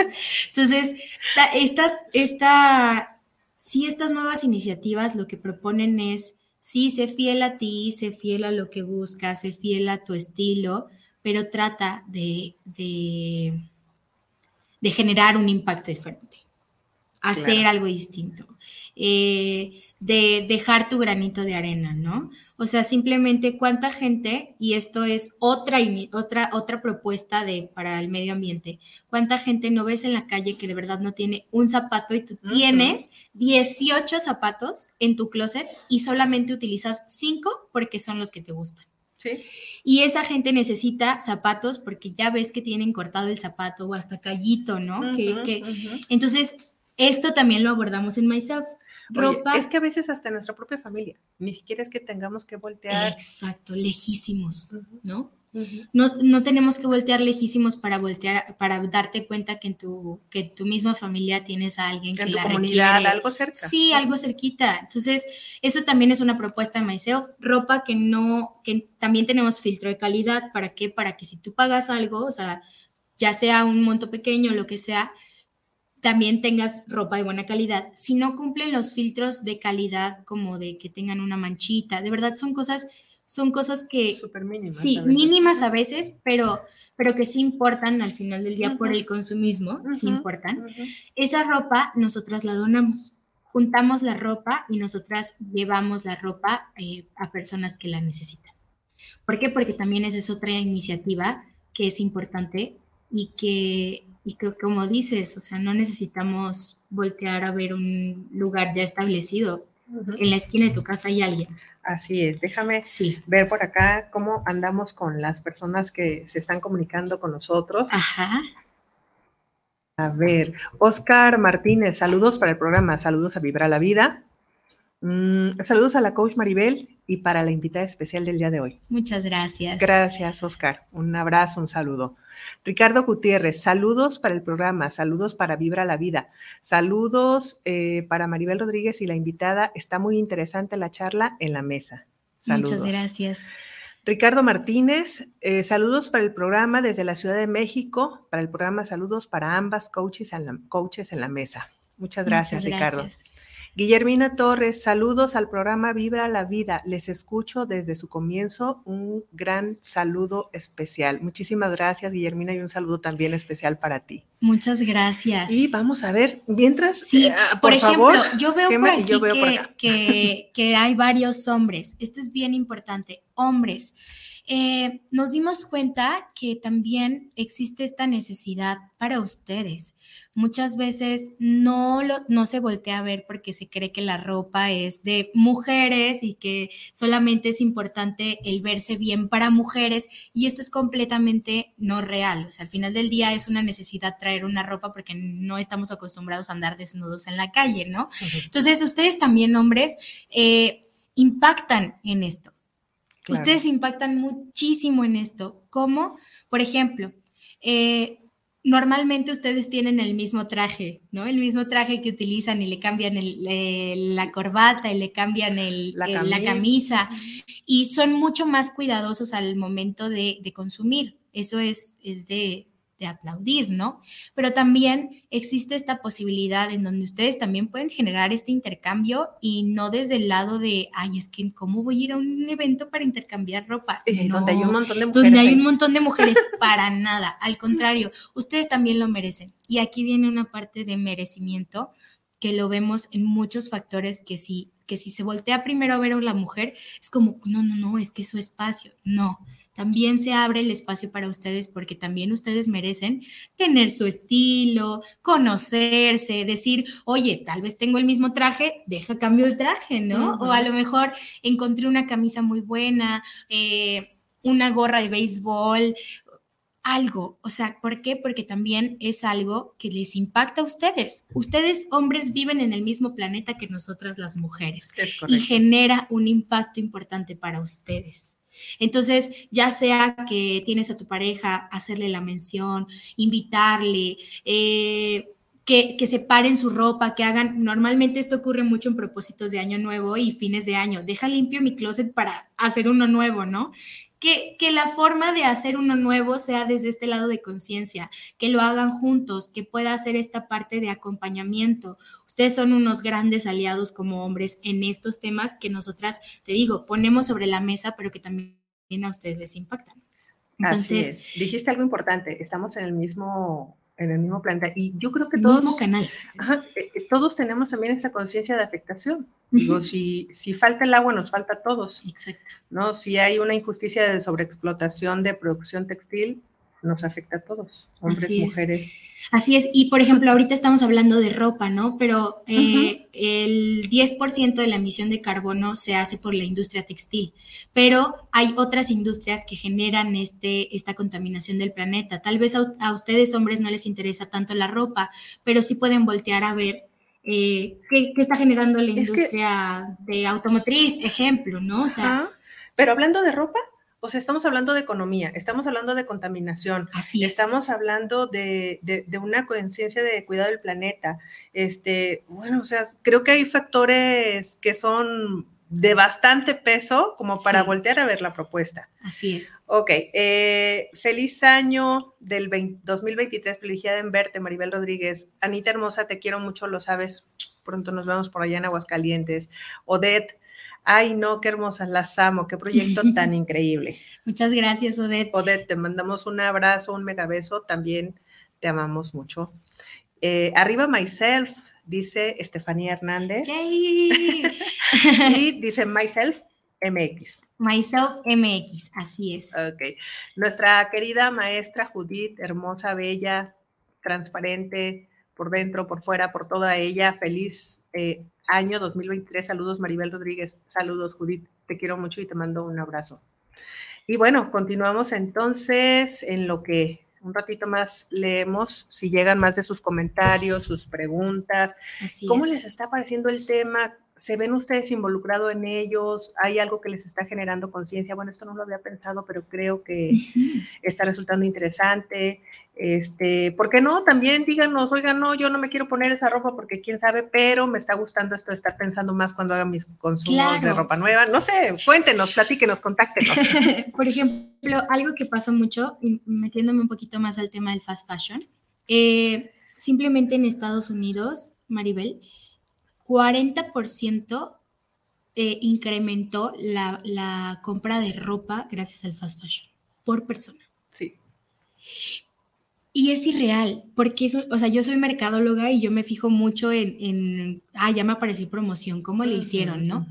Entonces, estas, esta, sí, estas nuevas iniciativas lo que proponen es, sí, sé fiel a ti, sé fiel a lo que buscas, sé fiel a tu estilo, pero trata de, de, generar un impacto diferente, hacer algo distinto. Eh, de dejar tu granito de arena, ¿no? O sea, simplemente cuánta gente, y esto es otra, otra, otra propuesta de, para el medio ambiente, cuánta gente no ves en la calle que de verdad no tiene un zapato y tú tienes 18 zapatos en tu closet y solamente utilizas 5 porque son los que te gustan. Sí. Y esa gente necesita zapatos porque ya ves que tienen cortado el zapato o hasta callito, ¿no? que, Entonces, esto también lo abordamos en Myself ropa. es que a veces hasta nuestra propia familia, ni siquiera es que tengamos que voltear. Exacto, lejísimos, ¿no? ¿no? No tenemos que voltear lejísimos para voltear, para darte cuenta que en tu, que tu misma familia tienes a alguien que tu la comunidad, requiere. algo cerca. Sí, algo cerquita. Entonces, eso también es una propuesta de Myself. Ropa que no, que también tenemos filtro de calidad. ¿Para qué? Para que si tú pagas algo, o sea, ya sea un monto pequeño, lo que sea, también tengas ropa de buena calidad. Si no cumplen los filtros de calidad como de que tengan una manchita, de verdad son cosas son cosas que... Súper mínimas. Sí, a mínimas a veces, pero, pero que sí importan al final del día por el consumismo, sí importan. Esa ropa nosotras la donamos. Juntamos la ropa y nosotras llevamos la ropa eh, a personas que la necesitan. ¿Por qué? Porque también esa es otra iniciativa que es importante y que, y que, como dices, o sea, no necesitamos voltear a ver un lugar ya establecido. En la esquina de tu casa hay alguien. Así es, déjame Sí. ver por acá cómo andamos con las personas que se están comunicando con nosotros. Ajá. A ver, Oscar Martínez, saludos para el programa, saludos a Vibra la Vida. Mm, saludos a la coach Maribel y para la invitada especial del día de hoy. Muchas gracias. Gracias, Oscar. Un abrazo, un saludo. Ricardo Gutiérrez, saludos para el programa, saludos para Vibra la Vida, saludos eh, para Maribel Rodríguez y la invitada. Está muy interesante la charla en la mesa. Saludos. Muchas gracias. Ricardo Martínez, eh, saludos para el programa desde la Ciudad de México, para el programa saludos para ambas coaches en la, coaches en la mesa. Muchas gracias, Muchas Ricardo. Guillermina Torres, saludos al programa Vibra la Vida. Les escucho desde su comienzo. Un gran saludo especial. Muchísimas gracias, Guillermina, y un saludo también especial para ti. Muchas gracias. Y vamos a ver, mientras, Sí, eh, ah, por, por, ejemplo, favor, yo veo por aquí veo que, que- que hay varios hombres. Esto es bien importante. Hombres. Eh, nos dimos cuenta que también existe esta necesidad para ustedes. Muchas veces no, lo, no se voltea a ver porque se cree que la ropa es de mujeres y que solamente es importante el verse bien para mujeres y esto es completamente no real. O sea, al final del día es una necesidad traer una ropa porque no estamos acostumbrados a andar desnudos en la calle, ¿no? Entonces, ustedes también, hombres, eh, impactan en esto. claro. Ustedes impactan muchísimo en esto. ¿Cómo? Por ejemplo, eh, normalmente ustedes tienen el mismo traje, ¿no? El mismo traje que utilizan y le cambian el- eh, la corbata y le cambian el- La el- la camisa. camisa y son mucho más cuidadosos al momento de, de consumir. Eso es, es de, de aplaudir, ¿no? Pero también existe esta posibilidad en donde ustedes también pueden generar este intercambio y no desde el lado de, ay, es que ¿cómo voy a ir a un evento para intercambiar ropa? Eh, donde hay un No, montón de mujeres. donde hay un montón de mujeres, para nada. Al contrario, ustedes también lo merecen. Y aquí viene una parte de merecimiento que lo vemos en muchos factores que si, que si se voltea primero a ver a la mujer, es como, no, no, no, es que es su espacio. No, también se abre el espacio para ustedes porque también ustedes merecen tener su estilo, conocerse, decir, oye, tal vez tengo el mismo traje, deja cambio el traje, ¿no? O a lo mejor encontré una camisa muy buena, eh, una gorra de béisbol, algo. O sea, ¿por qué? Porque también es algo que les impacta a ustedes. Ustedes, hombres, viven en el mismo planeta que nosotras las mujeres Es y genera un impacto importante para ustedes. Entonces, ya sea que tienes a tu pareja, hacerle la mención, invitarle, eh, que, que separen su ropa, que hagan, normalmente esto ocurre mucho en propósitos de año nuevo y fines de año, deja limpio mi closet para hacer uno nuevo, ¿no? Que, que la forma de hacer uno nuevo sea desde este lado de conciencia, que lo hagan juntos, que pueda hacer esta parte de acompañamiento. Ustedes son unos grandes aliados como hombres en estos temas que nosotras, te digo, ponemos sobre la mesa, pero que también a ustedes les impactan. Así Entonces, es. Dijiste algo importante. Estamos en el mismo, en el mismo planeta. Y yo creo que todos, mismo canal. ajá, eh, eh, todos tenemos también esa conciencia de afectación. Digo, si, si falta el agua, nos falta a todos. Exacto. ¿no? Si hay una injusticia de sobreexplotación de producción textil, nos afecta a todos, hombres, Así es. mujeres. Así es, y por ejemplo, ahorita estamos hablando de ropa, ¿no? Pero eh, el 10% de la emisión de carbono se hace por la industria textil, pero hay otras industrias que generan este, esta contaminación del planeta. Tal vez a, a ustedes, hombres, no les interesa tanto la ropa, pero sí pueden voltear a ver eh, qué, qué está generando la Es que- industria de automotriz, ejemplo, ¿no? O sea. Pero hablando de ropa, o sea, estamos hablando de economía, estamos hablando de contaminación, así es. estamos hablando de, de- de una conciencia de cuidado del planeta. Este, bueno, o sea, creo que hay factores que son de bastante peso como para Sí. voltear a ver la propuesta. Así es. Ok, eh, feliz año del 20 2023, privilegiada en verte, Maribel Rodríguez. Anita Hermosa, te quiero mucho, lo sabes, pronto nos vemos por allá en Aguascalientes. Odette, ay no, qué hermosas, las amo, qué proyecto tan increíble. Muchas gracias, Odette. Odette, te mandamos un abrazo, un mega beso, también te amamos mucho. Eh, arriba myself, dice Estefanía Hernández. y dice myself MX. Myself MX, así es. Ok. Nuestra querida maestra Judith, hermosa, bella, transparente, por dentro, por fuera, por toda ella. Feliz eh, año 2023. Saludos, Maribel Rodríguez. Saludos, Judith. Te quiero mucho y te mando un abrazo. Y bueno, continuamos entonces en lo que un ratito más leemos si llegan más de sus comentarios, sus preguntas. ¿Cómo les está pareciendo el tema? ¿Se ven ustedes involucrados en ellos? ¿Hay algo que les está generando conciencia? Bueno, esto no lo había pensado, pero creo que está resultando interesante. Este, ¿por qué no? También díganos, oigan, no, yo no me quiero poner esa ropa porque quién sabe, pero me está gustando esto de estar pensando más cuando haga mis consumos de ropa nueva. No sé, cuéntenos, platíquenos, contáctenos. Por ejemplo, algo que pasa mucho, metiéndome un poquito más al tema del fast fashion, eh, simplemente en Estados Unidos, Maribel, 40% eh, incrementó la, la, compra de ropa gracias al fast fashion por persona. Sí. Y es irreal, porque es, o sea, yo soy mercadóloga y yo me fijo mucho en, en ah, ya me apareció promoción, ¿cómo le hicieron, no?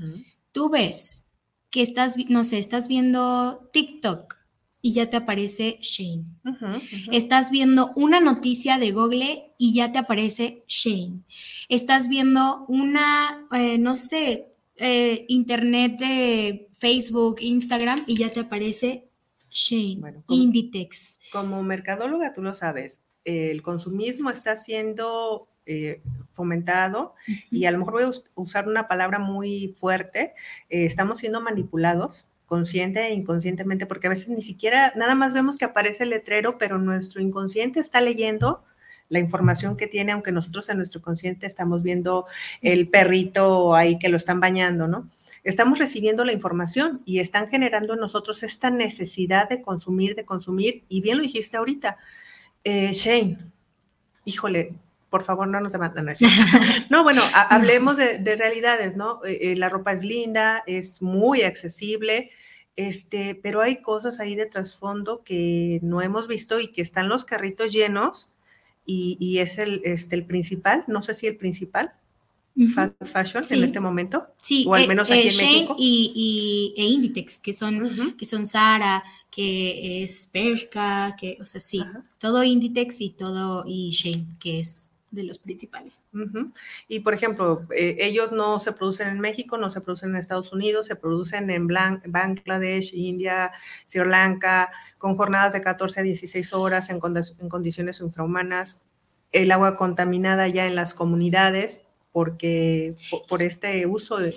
Tú ves que estás, no sé, estás viendo TikTok y ya te aparece Shane. Estás viendo una noticia de Google y ya te aparece Shane. Estás viendo una, eh, no sé, eh, internet de Facebook, Instagram y ya te aparece Shane, Inditex. Como mercadóloga, tú lo sabes, el consumismo está siendo eh, fomentado y a lo mejor voy a usar una palabra muy fuerte, estamos siendo manipulados consciente e inconscientemente, porque a veces ni siquiera, nada más vemos que aparece el letrero, pero nuestro inconsciente está leyendo la información que tiene, aunque nosotros en nuestro consciente estamos viendo el perrito ahí que lo están bañando, ¿no? Estamos recibiendo la información y están generando en nosotros esta necesidad de consumir, de consumir, y bien lo dijiste ahorita, eh, Shane, híjole, por favor no nos demandan. No, no bueno, hablemos de, realidades, ¿no? Eh, eh, la ropa es linda, es muy accesible, este, pero hay cosas ahí de trasfondo que no hemos visto y que están los carritos llenos y, es el, este, el principal, no sé si el principal, fast fashion en este momento. Sí, o al eh, menos aquí en México. Y, y, e Inditex, que son, que son Zara, que es Bershka, que, o sea, sí, todo Inditex y todo, y Shane, que es de los principales. Y por ejemplo, eh, ellos no se producen en México, no se producen en Estados Unidos, se producen en Bangladesh, India, Sri Lanka, con jornadas de 14 a 16 horas en, condiciones infrahumanas, el agua contaminada ya en las comunidades porque por, este uso eh,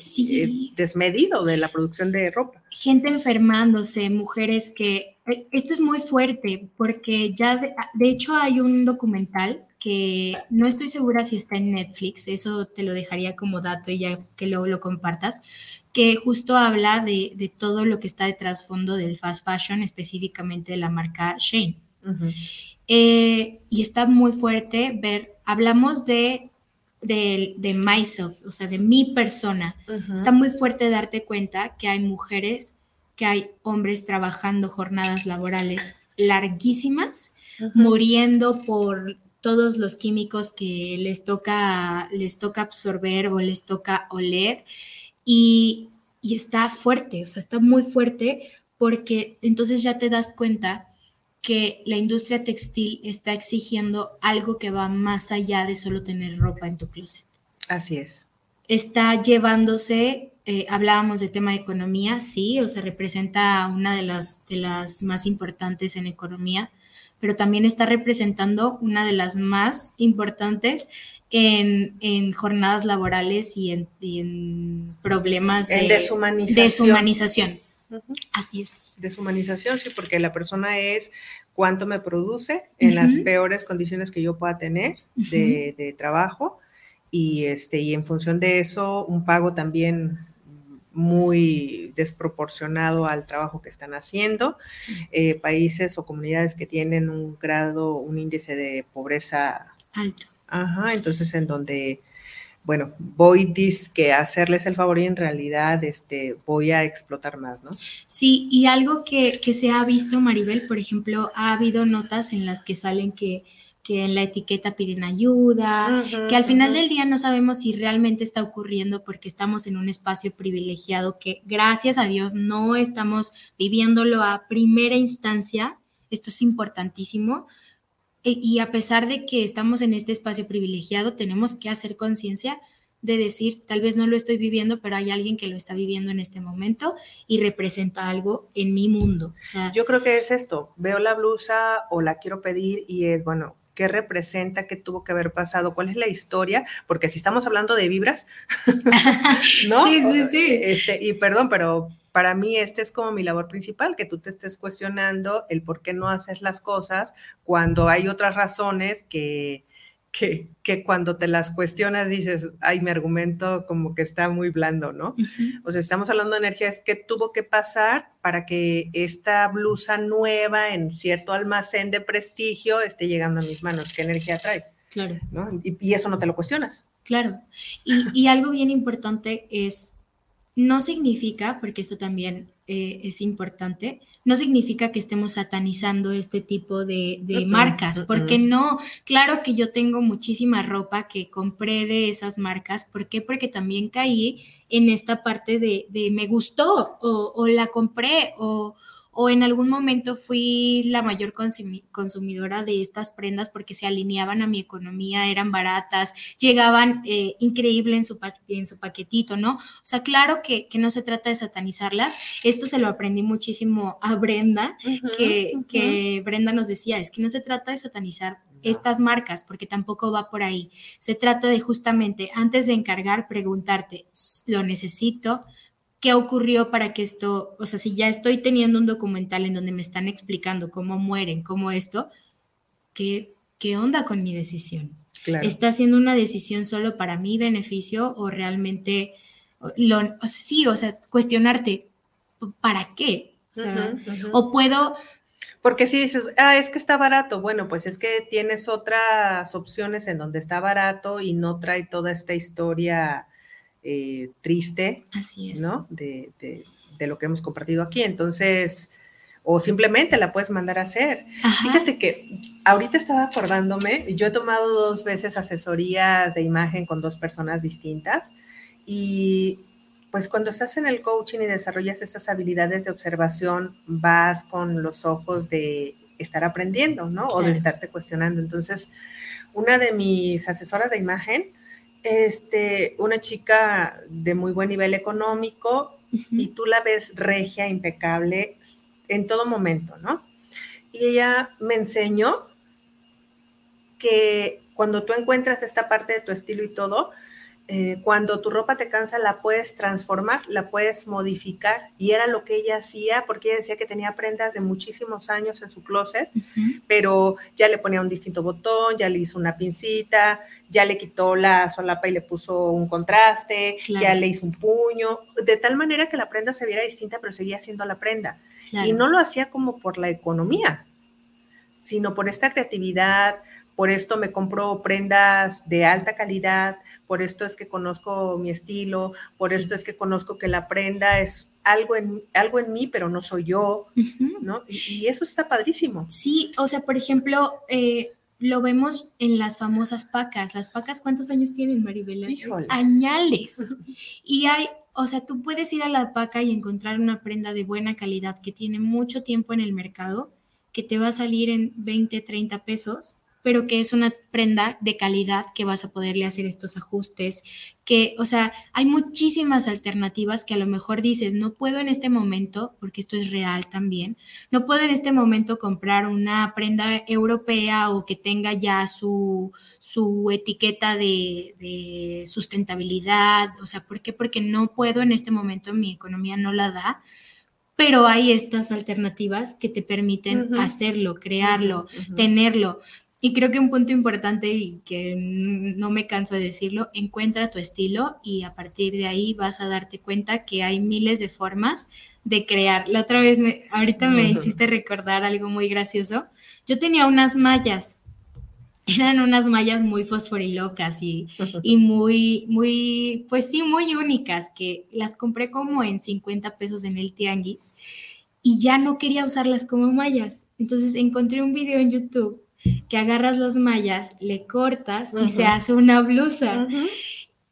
desmedido de la producción de ropa. Gente enfermándose, mujeres que... Eh, esto es muy fuerte porque ya, de hecho hay un documental que no estoy segura si está en Netflix, eso te lo dejaría como dato y ya que luego lo compartas, que justo habla de, todo lo que está de trasfondo del fast fashion, específicamente de la marca Shane. Eh, y está muy fuerte ver, hablamos de, de, myself, o sea, de mi persona. Está muy fuerte darte cuenta que hay mujeres, que hay hombres trabajando jornadas laborales larguísimas, muriendo por todos los químicos que les toca, les toca absorber o les toca oler. Y, y está fuerte, o sea, está muy fuerte porque entonces ya te das cuenta que la industria textil está exigiendo algo que va más allá de solo tener ropa en tu closet. Así es. Está llevándose, eh, hablábamos de tema de economía, sí, o sea, representa una de las, de las más importantes en economía, pero también está representando una de las más importantes en, jornadas laborales y en, problemas de deshumanización. Así es. Deshumanización, sí, porque la persona es cuánto me produce en las peores condiciones que yo pueda tener de, de, trabajo y, este, y en función de eso un pago también muy desproporcionado al trabajo que están haciendo. Eh, países o comunidades que tienen un grado, un índice de pobreza alto. Ajá, entonces en donde bueno, voy disque a hacerles el favor y en realidad este, voy a explotar más, ¿no? Sí, y algo que, que se ha visto, Maribel, por ejemplo, ha habido notas en las que salen que que en la etiqueta piden ayuda, que al final del día no sabemos si realmente está ocurriendo porque estamos en un espacio privilegiado que gracias a Dios no estamos viviéndolo a primera instancia. Esto es importantísimo. E, y a pesar de que estamos en este espacio privilegiado, tenemos que hacer conciencia de decir, tal vez no lo estoy viviendo, pero hay alguien que lo está viviendo en este momento y representa algo en mi mundo. Yo creo que es esto, veo la blusa o la quiero pedir y es, bueno, qué representa, qué tuvo que haber pasado, cuál es la historia, porque si estamos hablando de vibras, ¿no? Sí, sí, sí. Este, y perdón, pero para mí este es como mi labor principal, que tú te estés cuestionando el por qué no haces las cosas cuando hay otras razones que, que, cuando te las cuestionas dices, ay, mi argumento como que está muy blando, ¿no? O sea, estamos hablando de energía, es que tuvo que pasar para que esta blusa nueva en cierto almacén de prestigio esté llegando a mis manos. ¿Qué energía trae? Claro. ¿no? Y, eso no te lo cuestionas. Claro. Y, y algo bien importante es, no significa, porque esto también eh, es importante, no significa que estemos satanizando este tipo de, marcas, porque no, claro que yo tengo muchísima ropa que compré de esas marcas, ¿por qué? Porque también caí en esta parte de, me gustó o, o la compré o, o en algún momento fui la mayor consumidora de estas prendas porque se alineaban a mi economía, eran baratas, llegaban eh, increíble en su, en su paquetito, ¿no? O sea, claro que, no se trata de satanizarlas. Esto se lo aprendí muchísimo a Brenda, que, que Brenda nos decía, es que no se trata de satanizar estas marcas, porque tampoco va por ahí. Se trata de justamente, antes de encargar, preguntarte, ¿lo necesito? Qué ocurrió para que esto, o sea, si ya estoy teniendo un documental en donde me están explicando cómo mueren, cómo esto, ¿qué, qué onda con mi decisión? ¿Está haciendo una decisión solo para mi beneficio o realmente, lo, o sí, o sea, cuestionarte, ¿para qué? O, sea, o puedo... Porque si dices, ah, es que está barato, bueno, pues es que tienes otras opciones en donde está barato y no trae toda esta historia eh, triste, Así es. ¿no? De, lo que hemos compartido aquí. Entonces, o simplemente la puedes mandar a hacer. Fíjate que ahorita estaba acordándome, yo he tomado dos veces asesorías de imagen con dos personas distintas y pues cuando estás en el coaching y desarrollas estas habilidades de observación, vas con los ojos de estar aprendiendo, ¿no? O de estarte cuestionando. Entonces, una de mis asesoras de imagen, este, una chica de muy buen nivel económico y tú la ves regia, impecable en todo momento, ¿no? Y ella me enseñó que cuando tú encuentras esta parte de tu estilo y todo, eh, cuando tu ropa te cansa, la puedes transformar, la puedes modificar. Y era lo que ella hacía, porque ella decía que tenía prendas de muchísimos años en su closet, pero ya le ponía un distinto botón, ya le hizo una pincita, ya le quitó la solapa y le puso un contraste, ya le hizo un puño, de tal manera que la prenda se viera distinta, pero seguía siendo la prenda. Y no lo hacía como por la economía, sino por esta creatividad, por esto me compro prendas de alta calidad, por esto es que conozco mi estilo, por esto es que conozco que la prenda es algo en, algo en mí, pero no soy yo, ¿no? Y, eso está padrísimo. Sí, o sea, por ejemplo, eh, lo vemos en las famosas pacas. Las pacas, ¿cuántos años tienen, Maribel? Híjole. Añales. Y hay, o sea, tú puedes ir a la paca y encontrar una prenda de buena calidad que tiene mucho tiempo en el mercado, que te va a salir en 20, 30 pesos pero que es una prenda de calidad que vas a poderle hacer estos ajustes, que, o sea, hay muchísimas alternativas que a lo mejor dices, no puedo en este momento, porque esto es real también, no puedo en este momento comprar una prenda europea o que tenga ya su, su etiqueta de, de sustentabilidad, o sea, ¿por qué? Porque no puedo en este momento, mi economía no la da pero hay estas alternativas que te permiten hacerlo, crearlo, tenerlo. Y creo que un punto importante y que no me canso de decirlo, encuentra tu estilo y a partir de ahí vas a darte cuenta que hay miles de formas de crear. La otra vez, ahorita me hiciste recordar algo muy gracioso. Yo tenía unas mallas eran unas mallas muy fosforilocas y, y muy, muy, pues sí, muy únicas, que las compré como en 50 pesos en el tianguis y ya no quería usarlas como mallas. Entonces encontré un video en YouTube que agarras las mallas, le cortas y se hace una blusa.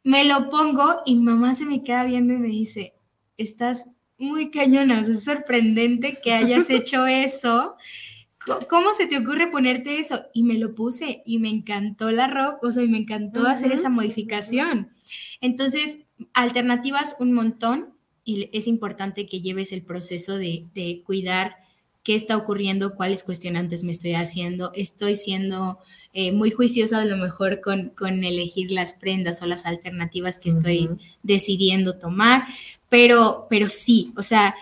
Me lo pongo y mamá se me queda viendo y me dice, estás muy cañona, es sorprendente que hayas hecho eso. ¿Cómo se te ocurre ponerte eso? Y me lo puse y me encantó la ropa, o sea, y me encantó hacer esa modificación. Entonces, alternativas un montón y es importante que lleves el proceso de, de cuidar qué está ocurriendo, cuáles cuestionantes me estoy haciendo, estoy siendo eh, muy juiciosa a lo mejor con, con, elegir las prendas o las alternativas que estoy decidiendo tomar, pero, pero sí, o sea,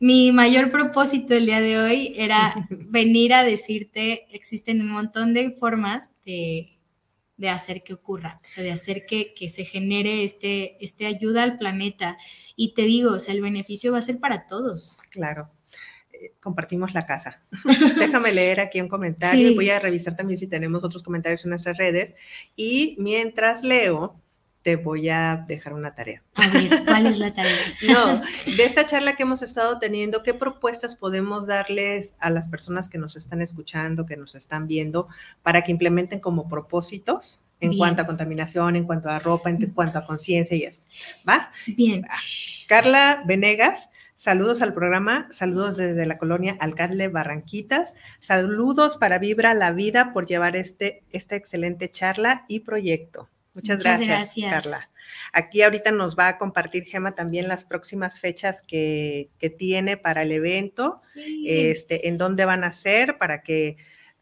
mi mayor propósito el día de hoy era venir a decirte, existen un montón de formas de, de hacer que ocurra, o sea, de hacer que, que, se genere este, este ayuda al planeta. Y te digo, o sea, el beneficio va a ser para todos. Claro compartimos la casa. Déjame leer aquí un comentario. Voy a revisar también si tenemos otros comentarios en nuestras redes. Y mientras leo, te voy a dejar una tarea. A ver, ¿cuál es la tarea? No, de esta charla que hemos estado teniendo, ¿qué propuestas podemos darles a las personas que nos están escuchando, que nos están viendo, para que implementen como propósitos en cuanto a contaminación, en cuanto a ropa, en cuanto a conciencia y eso? ¿Va? Bien. Carla Venegas. Saludos al programa, saludos desde la colonia Alcalde Barranquitas, saludos para Vibra la Vida por llevar este, esta excelente charla y proyecto. Muchas, gracias, Carla. Aquí ahorita nos va a compartir Gema también las próximas fechas que, tiene para el evento, este, en dónde van a ser para que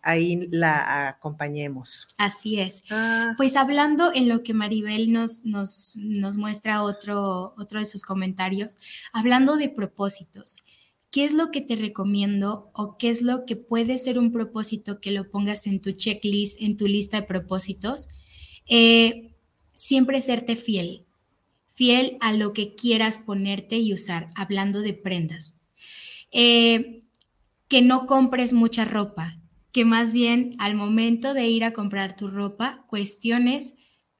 ahí la acompañemos. Así es. Ah. Pues hablando en lo que Maribel nos, nos, nos muestra otro, otro de sus comentarios, hablando de propósitos. ¿Qué es lo que te recomiendo o qué es lo que puede ser un propósito que lo pongas en tu checklist, en tu lista de propósitos? Eh, siempre serte fiel, fiel a lo que quieras ponerte y usar, hablando de prendas. Eh, que no compres mucha ropa, que más bien al momento de ir a comprar tu ropa, cuestiones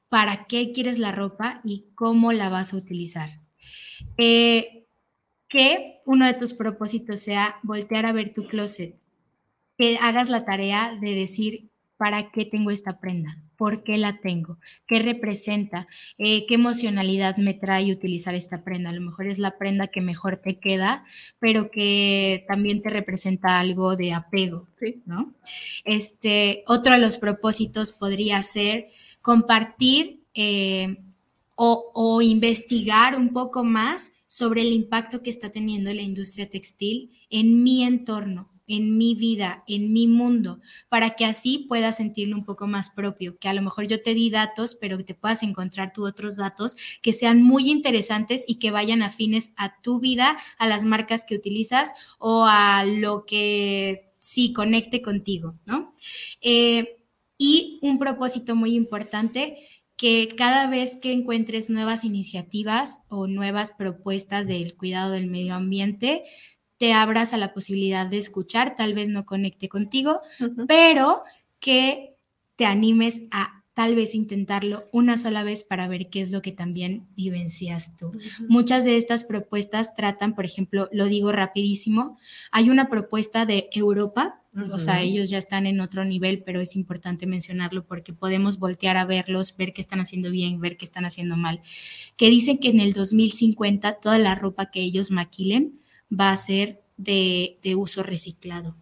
para qué quieres la ropa y cómo la vas a utilizar. Eh, que uno de tus propósitos sea voltear a ver tu closet, que hagas la tarea de decir, ¿para qué tengo esta prenda? Por qué la tengo, qué representa, eh, qué emocionalidad me trae utilizar esta prenda. A lo mejor es la prenda que mejor te queda, pero que también te representa algo de apego, ¿no? Este, otro de los propósitos podría ser compartir eh, o, o investigar un poco más sobre el impacto que está teniendo la industria textil en mi entorno, en mi vida, en mi mundo, para que así puedas sentirlo un poco más propio, que a lo mejor yo te di datos, pero que te puedas encontrar tú otros datos que sean muy interesantes y que vayan afines a tu vida, a las marcas que utilizas o a lo que sí conecte contigo, ¿no? Eh, y un propósito muy importante que cada vez que encuentres nuevas iniciativas o nuevas propuestas del cuidado del medio ambiente, te abras a la posibilidad de escuchar, tal vez no conecte contigo, pero que te animes a tal vez intentarlo una sola vez para ver qué es lo que también vivencias tú. Muchas de estas propuestas tratan, por ejemplo, lo digo rapidísimo, hay una propuesta de Europa, o sea, ellos ya están en otro nivel, pero es importante mencionarlo porque podemos voltear a verlos, ver qué están haciendo bien, ver qué están haciendo mal, que dicen que en el 2050 toda la ropa que ellos maquilen, va a ser de, uso reciclado.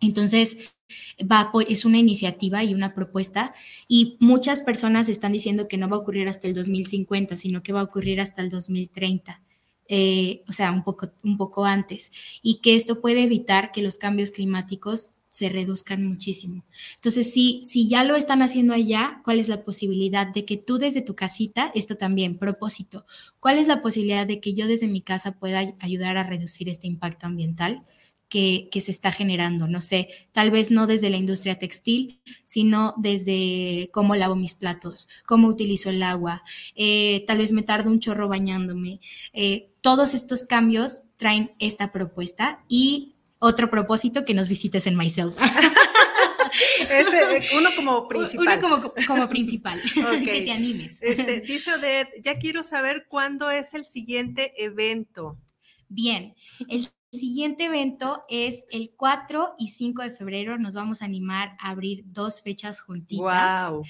Entonces, va, es una iniciativa y una propuesta y muchas personas están diciendo que no va a ocurrir hasta el 2050, sino que va a ocurrir hasta el 2030. Eh, o sea, un poco, un poco antes, y que esto puede evitar que los cambios climáticos se reduzcan muchísimo. Entonces, si, si ya lo están haciendo allá, ¿cuál es la posibilidad de que tú desde tu casita, esto también, propósito, cuál es la posibilidad de que yo desde mi casa pueda ayudar a reducir este impacto ambiental? Que, que, se está generando. No sé, tal vez no desde la industria textil, sino desde cómo lavo mis platos, cómo utilizo el agua, eh, tal vez me tardo un chorro bañándome. Eh, todos estos cambios traen esta propuesta y otro propósito, que nos visites en Myself. uno como principal. Uno como, como principal, que te animes. Este, dice Odette, ya quiero saber cuándo es el siguiente evento. Bien, el siguiente evento es el 4 y 5 de febrero. Nos vamos a animar a abrir dos fechas juntitas. Wow.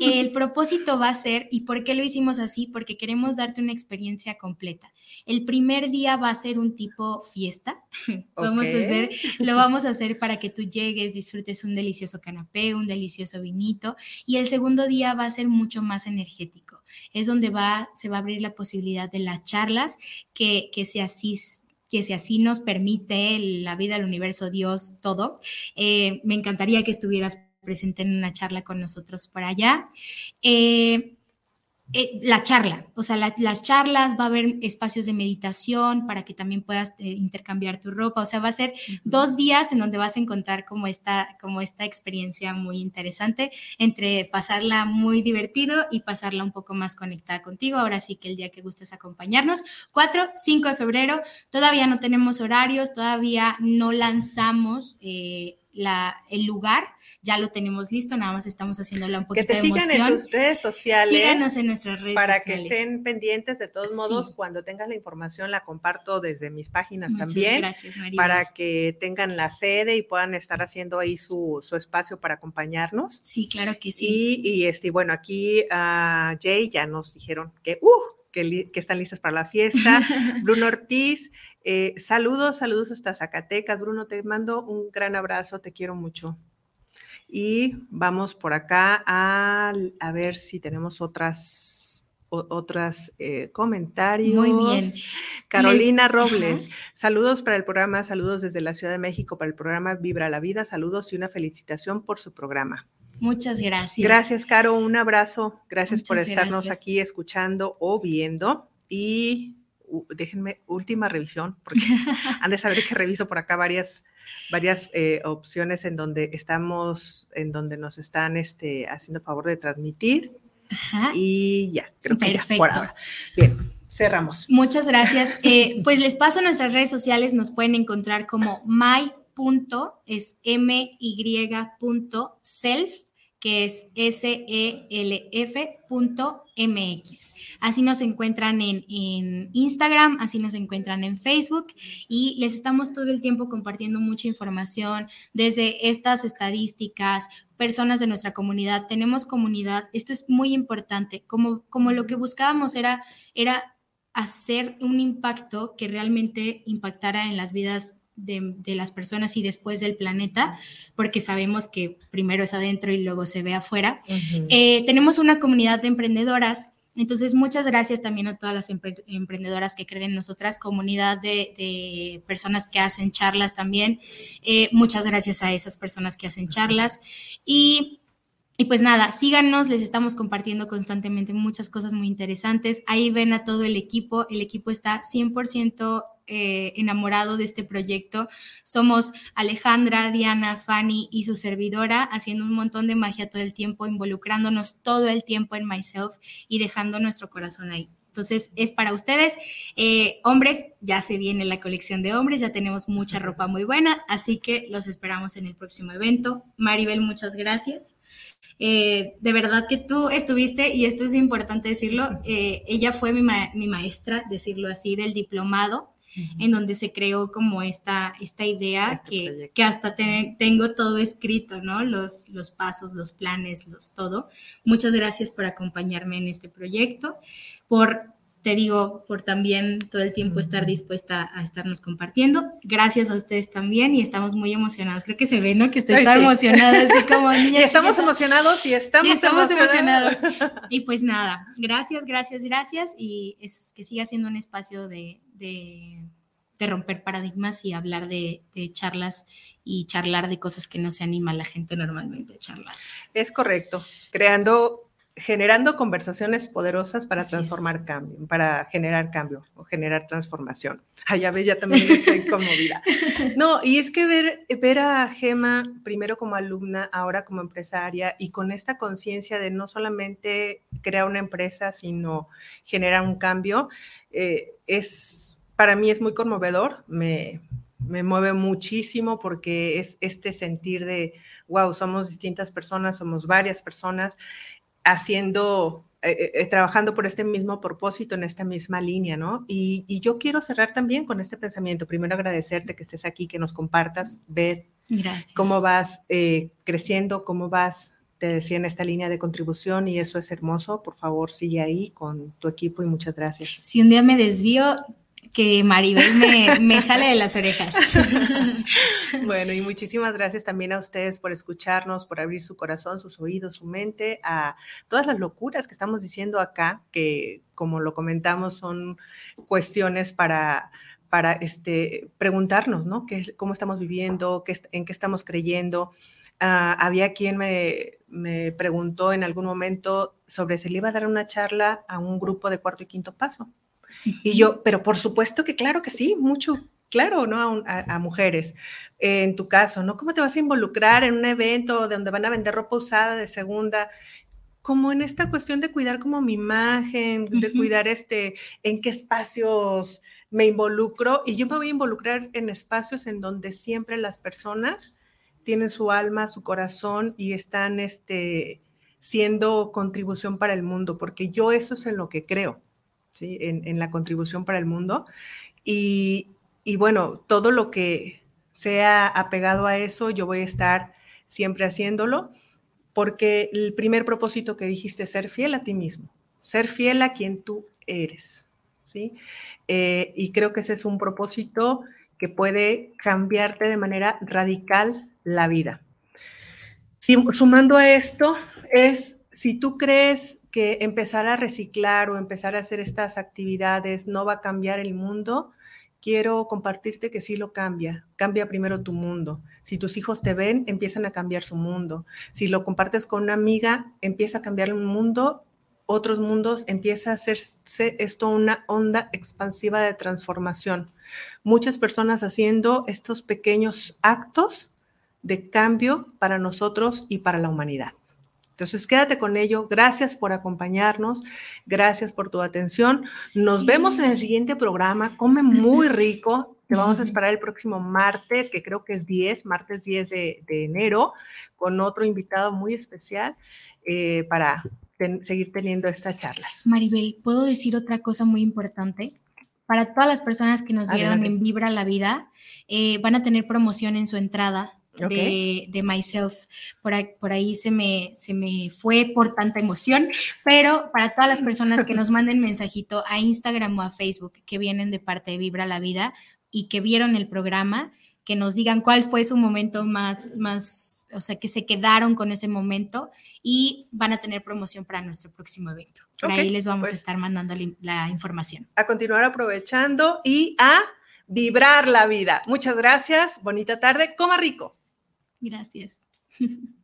El propósito va a ser, ¿y por qué lo hicimos así? Porque queremos darte una experiencia completa. El primer día va a ser un tipo fiesta. Vamos a hacer, lo vamos a hacer para que tú llegues, disfrutes un delicioso canapé, un delicioso vinito. Y el segundo día va a ser mucho más energético. Es donde va, se va a abrir la posibilidad de las charlas que, que se asisten que si así nos permite la vida, el universo, Dios, todo, eh, me encantaría que estuvieras presente en una charla con nosotros por allá. Eh, eh, la charla, o sea, las charlas, va a haber espacios de meditación para que también puedas eh, intercambiar tu ropa, o sea, va a ser dos días en donde vas a encontrar como esta, como esta experiencia muy interesante entre pasarla muy divertido y pasarla un poco más conectada contigo. Ahora sí que el día que gustes acompañarnos, 4, 5 de febrero, todavía no tenemos horarios, todavía no lanzamos. Eh, la, el lugar, ya lo tenemos listo, nada más estamos haciéndolo un poquito Que te sigan en tus redes sociales. Síganos en nuestras redes para sociales. que estén pendientes. De todos modos, cuando tengas la información, la comparto desde mis páginas también. Gracias, María. Para que tengan la sede y puedan estar haciendo ahí su, su espacio para acompañarnos. Sí, claro que sí. Y, y este, bueno, aquí a Jay ya nos dijeron que, uh, que, que, están listas para la fiesta. Bruno Ortiz, eh, saludos, saludos hasta Zacatecas. Bruno, te mando un gran abrazo, te quiero mucho. Y vamos por acá a, a ver si tenemos otras, otras eh, comentarios. Muy bien. Carolina Robles, saludos para el programa, saludos desde la Ciudad de México para el programa Vibra la Vida, saludos y una felicitación por su programa. Muchas gracias. Gracias, Caro, un abrazo. Gracias Muchas por estarnos gracias. aquí escuchando o viendo. Y déjenme última revisión, porque han de saber que reviso por acá varias, varias eh, opciones en donde estamos, en donde nos están este, haciendo favor de transmitir. Ajá. Y ya, creo que Perfecto. ya, por ahora. Bien, cerramos. Muchas gracias. Eh, pues les paso a nuestras redes sociales, nos pueden encontrar como my. es my.self que es self.mx. Así nos encuentran en, en, Instagram, así nos encuentran en Facebook y les estamos todo el tiempo compartiendo mucha información desde estas estadísticas, personas de nuestra comunidad. Tenemos comunidad, esto es muy importante, como, como lo que buscábamos era, era hacer un impacto que realmente impactara en las vidas de, de, las personas y después del planeta, porque sabemos que primero es adentro y luego se ve afuera. Uh -huh. eh, tenemos una comunidad de emprendedoras, entonces muchas gracias también a todas las empre emprendedoras que creen en nosotras, comunidad de, de personas que hacen charlas también. Eh, muchas gracias a esas personas que hacen charlas. Y y pues nada, síganos, les estamos compartiendo constantemente muchas cosas muy interesantes. Ahí ven a todo el equipo, el equipo está 100% eh, enamorado de este proyecto. Somos Alejandra, Diana, Fanny y su servidora haciendo un montón de magia todo el tiempo, involucrándonos todo el tiempo en Myself y dejando nuestro corazón ahí. Entonces, es para ustedes. Eh, hombres, ya se viene la colección de hombres, ya tenemos mucha ropa muy buena, así que los esperamos en el próximo evento. Maribel, muchas gracias. Eh, de verdad que tú estuviste, y esto es importante decirlo, eh, ella fue mi, ma mi, maestra, decirlo así, del diplomado, uh -huh. en donde se creó como esta, esta idea este que, que, hasta te, tengo todo escrito, ¿no? Los, los pasos, los planes, los todo. Muchas gracias por acompañarme en este proyecto, por te digo, por también todo el tiempo estar dispuesta a estarnos compartiendo. Gracias a ustedes también y estamos muy emocionados. Creo que se ve, ¿no? Que estoy Ay, tan sí. emocionada, así como niña. y estamos chiquita. emocionados y estamos, y estamos emocionados. emocionados. Y pues nada, gracias, gracias, gracias y es, que siga siendo un espacio de, de, de romper paradigmas y hablar de, de, charlas y charlar de cosas que no se anima la gente normalmente a charlar. Es correcto, creando generando conversaciones poderosas para Así transformar es. cambio, para generar cambio o generar transformación. Ah, ya ves, ya también estoy conmovida. No, y es que ver, ver a Gema primero como alumna, ahora como empresaria y con esta conciencia de no solamente crear una empresa, sino generar un cambio, eh, es, para mí es muy conmovedor, me, me mueve muchísimo porque es este sentir de, wow, somos distintas personas, somos varias personas haciendo, eh, eh, trabajando por este mismo propósito, en esta misma línea, ¿no? Y, yo quiero cerrar también con este pensamiento. Primero agradecerte que estés aquí, que nos compartas, ver cómo vas eh, creciendo, cómo vas te decía en esta línea de contribución y eso es hermoso. Por favor, sigue ahí con tu equipo y muchas gracias. Si un día me desvío, que Maribel me, me jale de las orejas. bueno, y muchísimas gracias también a ustedes por escucharnos, por abrir su corazón, sus oídos, su mente a todas las locuras que estamos diciendo acá, que como lo comentamos son cuestiones para para este, preguntarnos, ¿no? ¿Qué, ¿Cómo estamos viviendo? Qué, ¿En qué estamos creyendo? Ah, había quien me, me, preguntó en algún momento sobre si le iba a dar una charla a un grupo de cuarto y quinto paso. Y yo, pero por supuesto que claro que sí, mucho, claro, ¿no? A, mujeres. en tu caso, ¿no? ¿Cómo te vas a involucrar en un evento donde van a vender ropa usada de segunda? Como en esta cuestión de cuidar como mi imagen, de cuidar este, en qué espacios me involucro. Y yo me voy a involucrar en espacios en donde siempre las personas tienen su alma, su corazón y están este, siendo contribución para el mundo, porque yo eso es en lo que creo en, la contribución para el mundo. Y, bueno, todo lo que sea apegado a eso, yo voy a estar siempre haciéndolo, porque el primer propósito que dijiste es ser fiel a ti mismo, ser fiel a quien tú eres, ¿sí? Eh, y creo que ese es un propósito que puede cambiarte de manera radical la vida. sumando a esto, es si tú crees que empezar a reciclar o empezar a hacer estas actividades no va a cambiar el mundo, quiero compartirte que sí lo cambia. Cambia primero tu mundo. Si tus hijos te ven, empiezan a cambiar su mundo. Si lo compartes con una amiga, empieza a cambiar un mundo, otros mundos, empieza a hacerse esto una onda expansiva de transformación. Muchas personas haciendo estos pequeños actos de cambio para nosotros y para la humanidad. Entonces, quédate con ello. Gracias por acompañarnos. Gracias por tu atención. Nos vemos en el siguiente programa. Come muy rico. Te vamos a esperar el próximo martes, que creo que es 10, martes 10 de, enero, con otro invitado muy especial eh, para seguir teniendo estas charlas. Maribel, ¿puedo decir otra cosa muy importante? Para todas las personas que nos vieron en Vibra la Vida, eh, van a tener promoción en su entrada de, Myself. Por ahí, por ahí se, me, se me fue por tanta emoción, pero para todas las personas que nos manden mensajito a Instagram o a Facebook que vienen de parte de Vibra la Vida y que vieron el programa, que nos digan cuál fue su momento más, más, o sea, que se quedaron con ese momento y van a tener promoción para nuestro próximo evento. Por ahí les vamos a pues estar mandando la información. A continuar aprovechando y a vibrar la vida. Muchas gracias, bonita tarde, coma rico. Gracias.